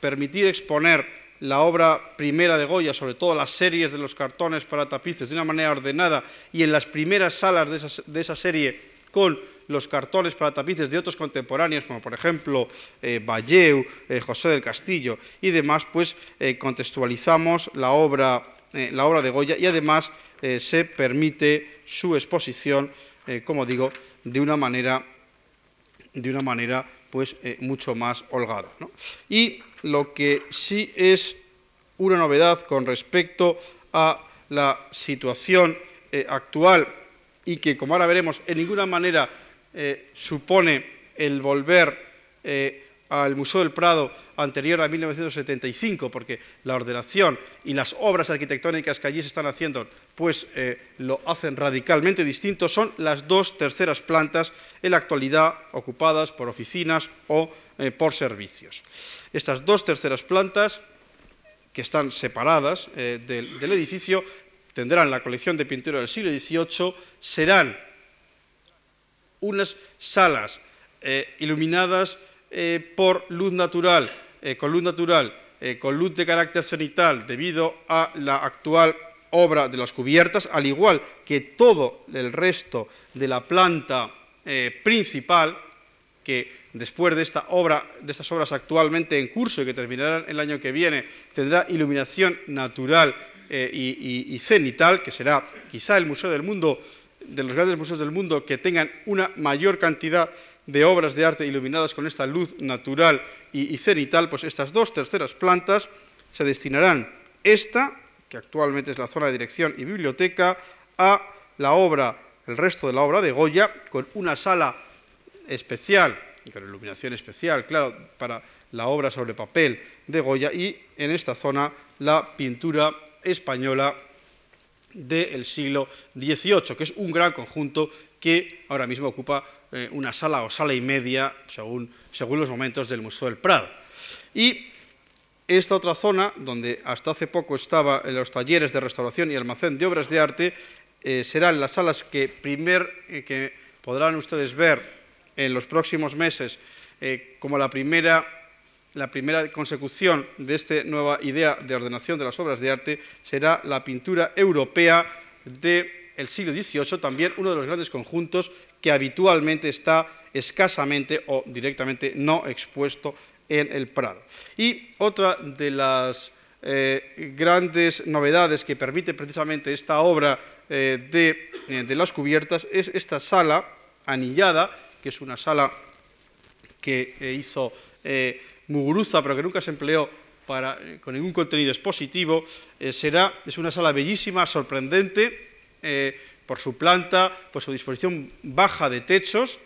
permitir exponer la obra primera de Goya, sobre todo las series de los cartones para tapices, de una manera ordenada y en las primeras salas de de esa serie con los cartones para tapices de otros contemporáneos, como por ejemplo eh, Valleu, eh, José del Castillo y demás, pues eh, contextualizamos la obra, la obra de Goya y además se permite su exposición, como digo, de una manera, de una manera pues, mucho más holgada. Y lo que sí es una novedad con respecto a la situación actual y que, como ahora veremos, en ninguna manera eh, supone el volver eh, al Museo del Prado anterior a 1975, porque la ordenación y las obras arquitectónicas que allí se están haciendo, pues eh, lo hacen radicalmente distinto, son las dos terceras plantas en la actualidad ocupadas por oficinas o por servicios. Estas dos terceras plantas, que están separadas del, del edificio, tendrán la colección de pintura del siglo XVIII, serán unas salas eh, iluminadas eh, por luz natural, eh, con luz natural, con luz de carácter cenital, debido a la actual obra de las cubiertas, al igual que todo el resto de la planta principal, que después de, esta obra, de estas obras actualmente en curso y que terminarán el año que viene, tendrá iluminación natural y, y cenital, que será quizá el Museo del Mundo de los grandes museos del mundo que tengan una mayor cantidad de obras de arte iluminadas con esta luz natural y, cenital, pues estas dos terceras plantas se destinarán esta, que actualmente es la zona de dirección y biblioteca, a la obra, el resto de la obra de Goya, con una sala especial, y con iluminación especial, claro, para la obra sobre papel de Goya, y en esta zona la pintura española del siglo XVIII, que es un gran conjunto que ahora mismo ocupa eh, una sala o sala y media, según, según los momentos del Museo del Prado. Y esta otra zona, donde hasta hace poco estaba en los talleres de restauración y almacén de obras de arte, eh, serán las salas que, primer, eh, que podrán ustedes ver en los próximos meses como la primera la primera consecución de esta nueva idea de ordenación de las obras de arte será la pintura europea del siglo XVIII, también uno de los grandes conjuntos que habitualmente está escasamente o directamente no expuesto en el Prado. Y otra de las eh, grandes novedades que permite precisamente esta obra eh, de, eh, de las cubiertas es esta sala anillada, que es una sala que hizo Muguruza, pero que nunca se empleó para, eh, con ningún contenido expositivo, eh, será, es una sala bellísima, sorprendente, eh, por su planta, por su disposición baja de techos,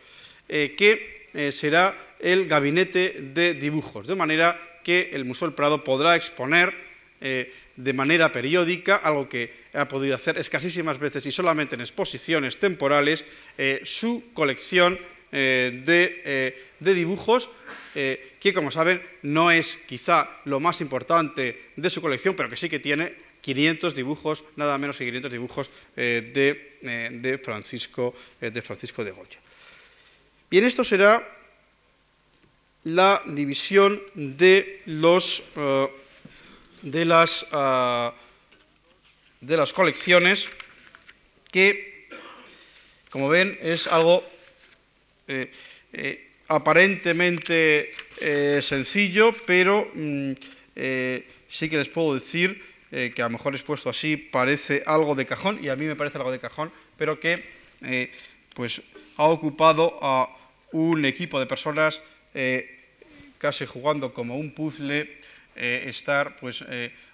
que será el gabinete de dibujos, de manera que el Museo del Prado podrá exponer de manera periódica, algo que ha podido hacer escasísimas veces y solamente en exposiciones temporales, su colección de, de dibujos que como saben no es quizá lo más importante de su colección, pero que sí que tiene 500 dibujos, nada menos que 500 dibujos eh, eh, de, Francisco, de Francisco de Goya. Bien, esto será la división de, los, de, las, de las colecciones que, como ven, es algo aparentemente eh, sencillo, pero mm, eh, sí que les puedo decir eh, que a lo mejor expuesto así parece algo de cajón, y a mí me parece algo de cajón, pero que pues, ha ocupado a un equipo de personas casi jugando como un puzzle, estar pues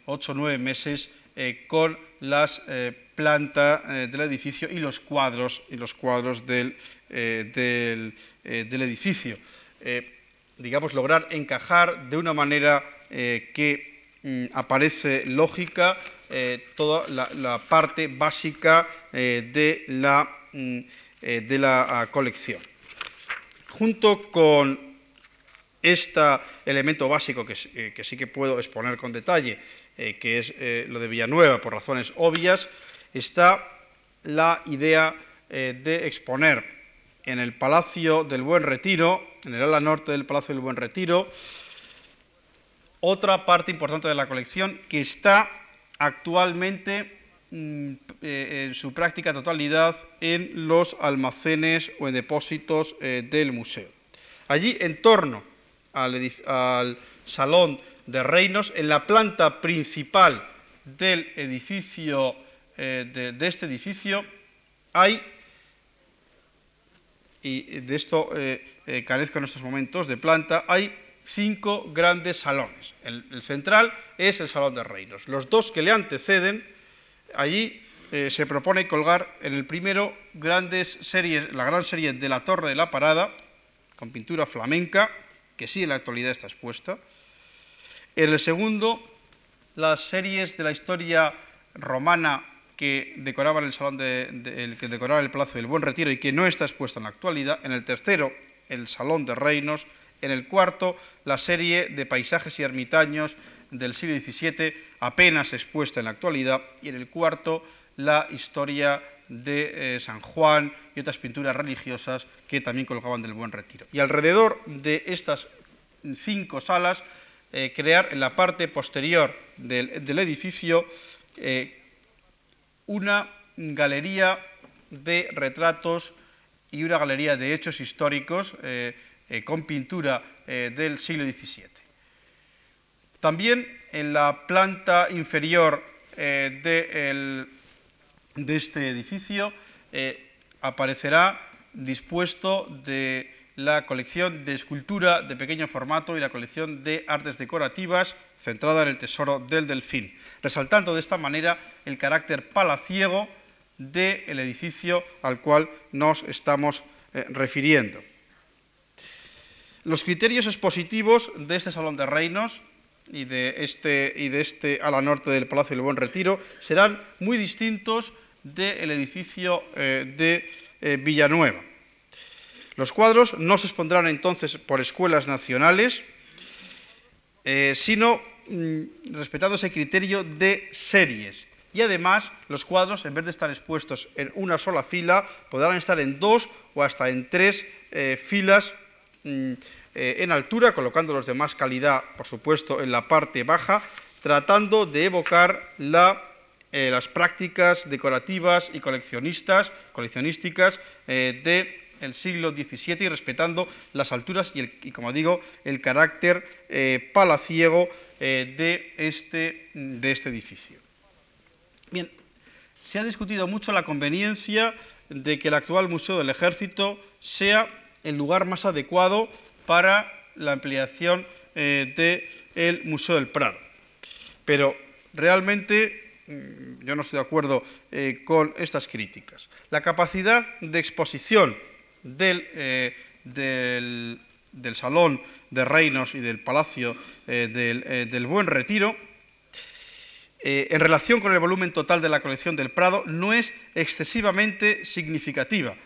ocho o nueve meses con las plantas del edificio y los cuadros y los cuadros del, del edificio. Eh, digamos, lograr encajar de una manera eh, que mm, aparece lógica toda la, parte básica de la, mm, de la ah, colección. Junto con este elemento básico que, sí que puedo exponer con detalle, que es lo de Villanueva por razones obvias, está la idea de exponer en el Palacio del Buen Retiro, en el ala norte del Palacio del Buen Retiro, otra parte importante de la colección que está actualmente mm, eh, en su práctica totalidad en los almacenes o en depósitos eh, del museo. Allí, en torno al, Salón de Reinos, en la planta principal del edificio, eh, de este edificio, hay y de esto eh, eh, carezco en estos momentos de planta, hay cinco grandes salones. El, central es el Salón de Reinos. Los dos que le anteceden, allí eh, se propone colgar en el primero grandes series, la gran serie de la Torre de la Parada, con pintura flamenca, que sí en la actualidad está expuesta. En el segundo, las series de la historia romana que decoraban el salón de, que decoraba el Palacio del Buen Retiro y que no está expuesto en la actualidad. En el tercero, el Salón de Reinos. En el cuarto, la serie de paisajes y ermitaños del siglo XVII, apenas expuesta en la actualidad. Y en el cuarto, la historia de San Juan y otras pinturas religiosas que también colgaban del Buen Retiro. Y alrededor de estas cinco salas, crear en la parte posterior del, edificio una galería de retratos y una galería de hechos históricos con pintura del siglo XVII. También en la planta inferior eh, de, este edificio eh, aparecerá dispuesto de la colección de escultura de pequeño formato y la colección de artes decorativas centrada en el tesoro del delfín, resaltando de esta manera el carácter palaciego del edificio al cual nos estamos eh, refiriendo. Los criterios expositivos de este Salón de Reinos y de este, este a la norte del Palacio del Buen Retiro serán muy distintos del edificio eh, de eh, Villanueva. Los cuadros no se expondrán entonces por escuelas nacionales, eh, sino mm, respetando ese criterio de series. Y además los cuadros, en vez de estar expuestos en una sola fila, podrán estar en dos o hasta en tres filas mm, eh, en altura, colocando los de más calidad, por supuesto, en la parte baja, tratando de evocar eh, las prácticas decorativas y coleccionistas, coleccionísticas eh, del siglo XVII y respetando las alturas y, como digo, el carácter palaciego de, este, de este edificio. Bien, se ha discutido mucho la conveniencia de que el actual Museo del Ejército sea el lugar más adecuado para la ampliación eh, del Museo del Prado. Pero realmente mm, yo no estoy de acuerdo eh, con estas críticas. La capacidad de exposición del, eh, del, Salón de Reinos y del Palacio del, del, Buen Retiro, en relación con el volumen total de la colección del Prado, no es excesivamente significativa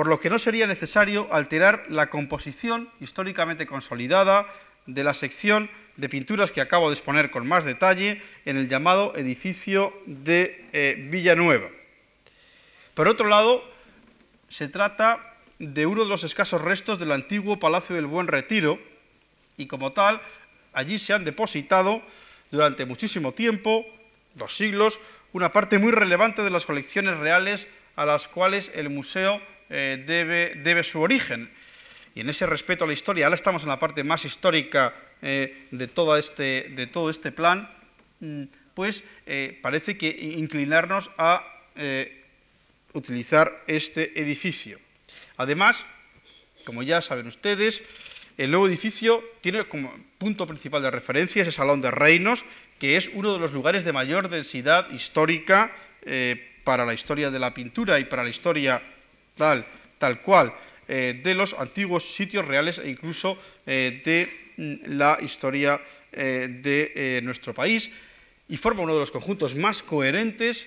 por lo que no sería necesario alterar la composición históricamente consolidada de la sección de pinturas que acabo de exponer con más detalle en el llamado edificio de eh, Villanueva. Por otro lado, se trata de uno de los escasos restos del antiguo Palacio del Buen Retiro y como tal, allí se han depositado durante muchísimo tiempo, dos siglos, una parte muy relevante de las colecciones reales a las cuales el museo eh, debe, su origen. Y en ese respeto a la historia, ahora estamos en la parte más histórica eh, de, todo este, de todo este plan, mm, pues eh, parece que inclinarnos a utilizar este edificio. Además, como ya saben ustedes, el nuevo edificio tiene como punto principal de referencia ese Salón de Reinos, que es uno de los lugares de mayor densidad histórica para la historia de la pintura y para la historia tal, tal cual, eh, de los antiguos sitios reales e incluso eh, de mm, la historia eh, de nuestro país y forma uno de los conjuntos más coherentes,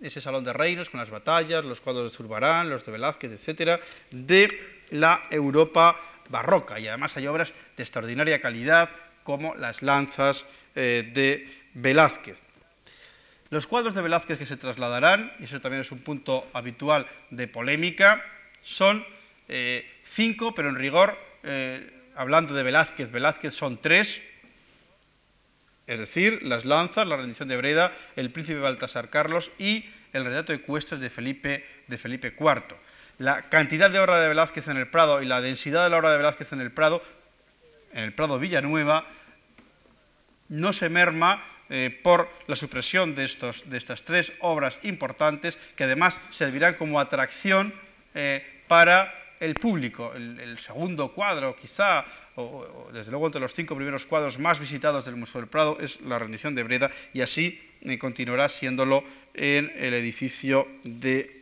ese Salón de Reinos con las batallas, los cuadros de Zurbarán, los de Velázquez, etcétera, de la Europa barroca. Y además hay obras de extraordinaria calidad como las lanzas de Velázquez. Los cuadros de Velázquez que se trasladarán, y eso también es un punto habitual de polémica, son eh, cinco, pero en rigor, eh, hablando de Velázquez, Velázquez son tres, es decir, las lanzas, la rendición de Breda, el príncipe Baltasar Carlos y el retrato ecuestre de Felipe, de Felipe IV. La cantidad de obra de Velázquez en el Prado y la densidad de la obra de Velázquez en el Prado, en el Prado Villanueva, no se merma eh, por la supresión de, estas tres obras importantes que además servirán como atracción eh, para el público. El, segundo cuadro, quizá, o, desde luego entre los cinco primeros cuadros más visitados del Museo del Prado, es la rendición de Breda y así eh, continuará siéndolo en el edificio de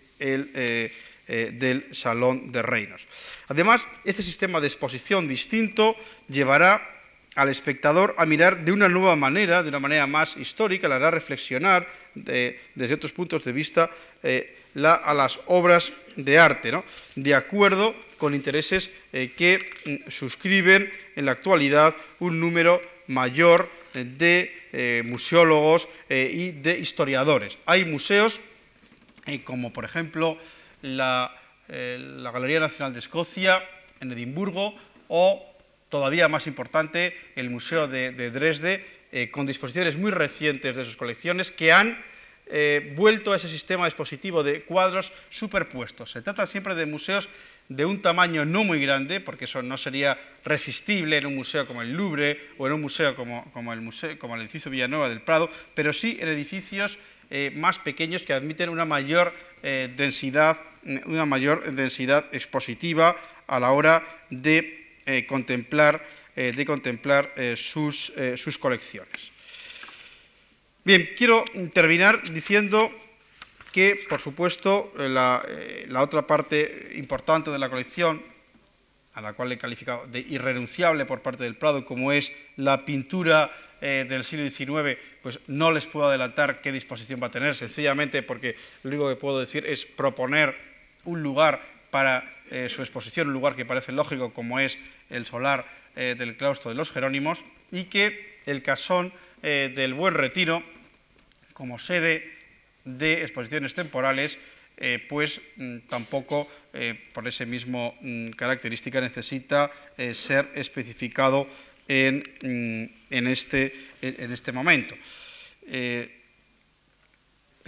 del Salón de Reinos. Además, este sistema de exposición distinto llevará al espectador a mirar de una nueva manera, de una manera más histórica, le hará reflexionar desde otros puntos de vista eh, a las obras de arte, de acuerdo con intereses eh, que mm, suscriben en la actualidad un número mayor de eh, museólogos y de historiadores. Hay museos como por ejemplo la, Galería Nacional de Escocia en Edimburgo o todavía más importante el Museo de, Dresde con disposiciones muy recientes de sus colecciones que han eh, vuelto a ese sistema expositivo de cuadros superpuestos. Se trata siempre de museos de un tamaño no muy grande, porque eso no sería resistible en un museo como el Louvre o en un museo como, el, museo, como el edificio Villanueva del Prado, pero sí en edificios eh, más pequeños que admiten una mayor, eh, densidad, una mayor densidad expositiva a la hora de contemplar, de contemplar sus, sus colecciones. Bien, quiero terminar diciendo que, por supuesto, eh, la, otra parte importante de la colección, a la cual he calificado de irrenunciable por parte del Prado, como es la pintura eh, del siglo XIX, pues no les puedo adelantar qué disposición va a tener, sencillamente porque lo único que puedo decir es proponer un lugar para eh, su exposición, un lugar que parece lógico como es el solar del claustro de los Jerónimos, y que el casón del Buen Retiro como sede de exposiciones temporales, eh, pues mm, tampoco eh, por esa misma mm, característica necesita eh, ser especificado en, mm, en, este, en este, momento. el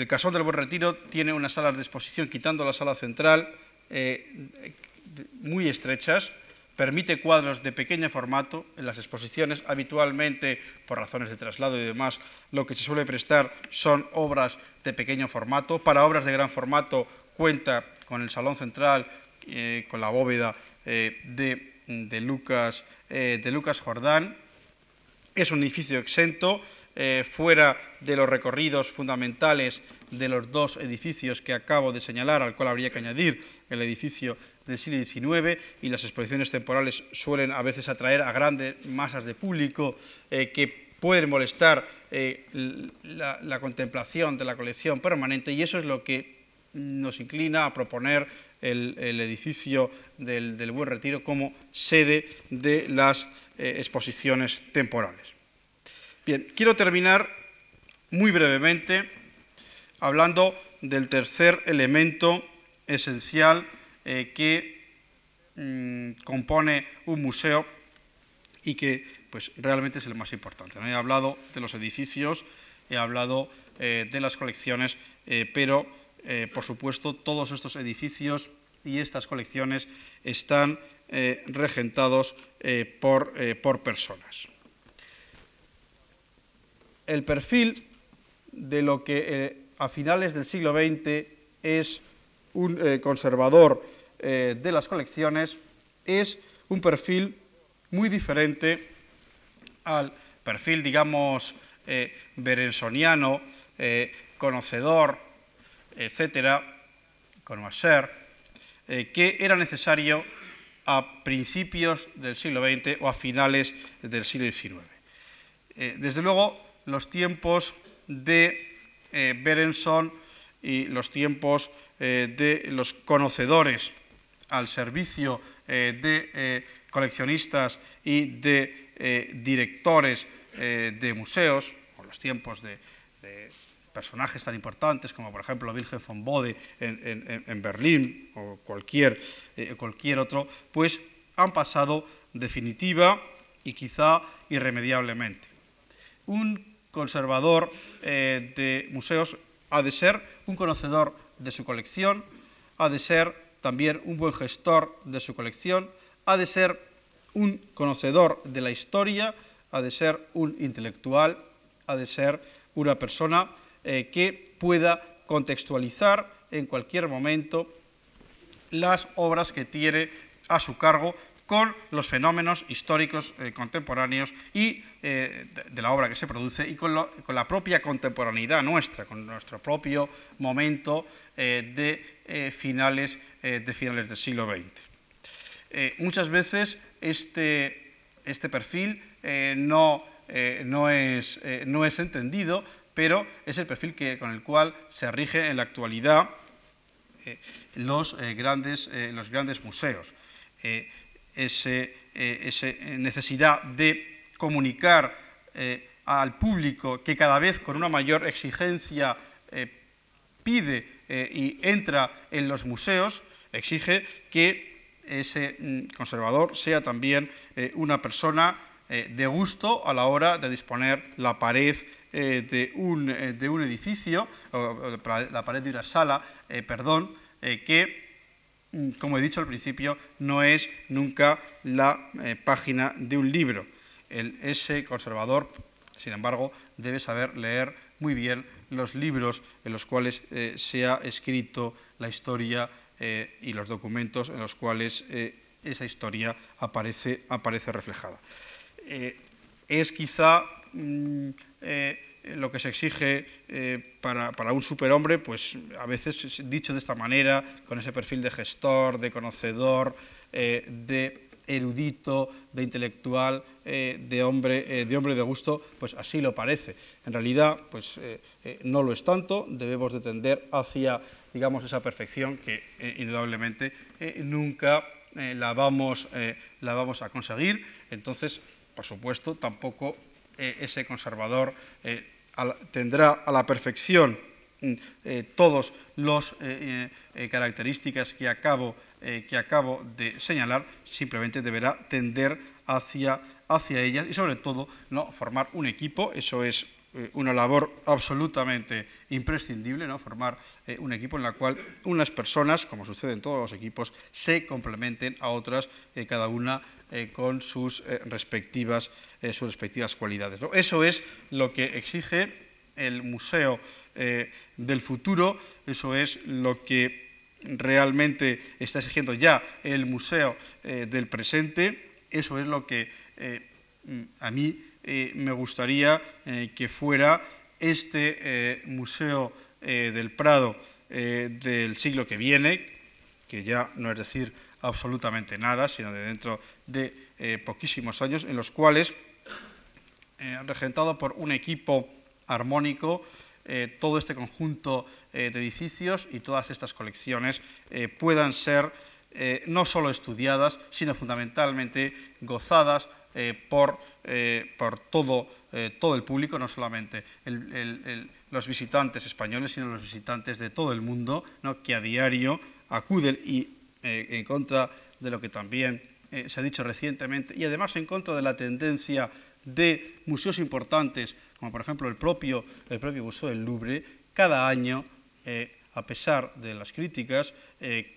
Casón del Buen Retiro tiene unas salas de exposición, quitando la sala central, muy estrechas, permite cuadros de pequeño formato. En las exposiciones, habitualmente, por razones de traslado y demás, lo que se suele prestar son obras de pequeño formato. Para obras de gran formato cuenta con el salón central, eh, con la bóveda eh, de, Lucas, eh, de Lucas Jordán. Es un edificio exento, fuera de los recorridos fundamentales de los dos edificios que acabo de señalar, al cual habría que añadir el edificio del siglo XIX, y las exposiciones temporales suelen a veces atraer a grandes masas de público eh, que pueden molestar eh, la, contemplación de la colección permanente, y eso es lo que nos inclina a proponer el, edificio del, Buen Retiro como sede de las eh, exposiciones temporales. Bien, quiero terminar muy brevemente hablando del tercer elemento esencial eh, que mm, compone un museo y que pues, realmente es el más importante. He hablado de los edificios, he hablado eh, de las colecciones, eh, pero por supuesto todos estos edificios y estas colecciones están regentados por, por personas. El perfil de lo que a finales del siglo XX es un conservador eh, de las colecciones, es un perfil muy diferente al perfil, digamos, eh, berensoniano, conocedor, etcétera, conocer, que era necesario a principios del siglo XX o a finales del siglo XIX. desde luego, los tiempos de eh, Berenson y los tiempos eh, de los conocedores al servicio eh, de coleccionistas y de directores de museos, o los tiempos de, personajes tan importantes como por ejemplo Wilhelm von Bode en, Berlín o cualquier, cualquier otro, pues han pasado definitiva y quizá irremediablemente. Un conservador eh, de museos ha de ser un conocedor de su colección, ha de ser también un buen gestor de su colección, ha de ser un conocedor de la historia, ha de ser un intelectual, ha de ser una persona eh, que pueda contextualizar en cualquier momento las obras que tiene a su cargo con los fenómenos históricos eh, contemporáneos y eh, de, la obra que se produce y con, la propia contemporaneidad nuestra, con nuestro propio momento de, finales, de finales del siglo XX. muchas veces este, este perfil no, no, es, no es entendido, pero es el perfil que, con el cual se rige en la actualidad los, grandes, los grandes museos esa eh, necesidad de comunicar eh, al público que cada vez con una mayor exigencia eh, pide y entra en los museos, exige que ese mm, conservador sea también una persona de gusto a la hora de disponer la pared de, un, de, un, edificio, o, la pared de una sala, perdón, que Mm, como he dicho al principio, no es nunca la eh, página de un libro. ese conservador, sin embargo, debe saber leer muy bien los libros en los cuales eh, se ha escrito la historia eh, y los documentos en los cuales esa historia aparece, aparece reflejada. es quizá mm, lo que se exige eh, para, un superhombre, pues a veces dicho de esta manera, con ese perfil de gestor, de conocedor, eh, de erudito, de intelectual, eh, de, hombre, de hombre de gusto, pues así lo parece. En realidad, pues no lo es tanto, debemos de tender hacia, digamos, esa perfección que indudablemente nunca la, vamos, la vamos a conseguir. Entonces, por supuesto, tampoco ese conservador tendrá a la perfección mm, eh, todas las eh, eh, características que acabo, que acabo de señalar, simplemente deberá tender hacia, hacia ellas y sobre todo ¿no? formar un equipo, eso es una labor absolutamente imprescindible, ¿no? formar un equipo en el cual unas personas, como sucede en todos los equipos, se complementen a otras, cada una con sus, respectivas, sus respectivas cualidades. Eso es lo que exige el Museo eh, del Futuro, eso es lo que realmente está exigiendo ya el Museo eh, del Presente, eso es lo que eh, a mí me gustaría que fuera este Museo del Prado del siglo que viene, que ya no es decir absolutamente nada, sino de dentro de poquísimos años, en los cuales, regentado por un equipo armónico eh, todo este conjunto eh, de edificios y todas estas colecciones eh, puedan ser no solo estudiadas, sino fundamentalmente gozadas por, por todo, todo, el público, no solamente los visitantes españoles, sino los visitantes de todo el mundo, ¿no? que a diario acuden y en contra de lo que también se ha dicho recientemente, y además en contra de la tendencia de museos importantes como por ejemplo el propio, el propio Museo del Louvre, cada año, eh, a pesar de las críticas, eh,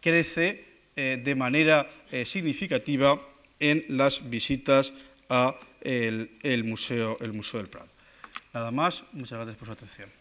crece eh, de manera significativa en las visitas a el, Museo, el Museo del Prado. Nada más, muchas gracias por su atención.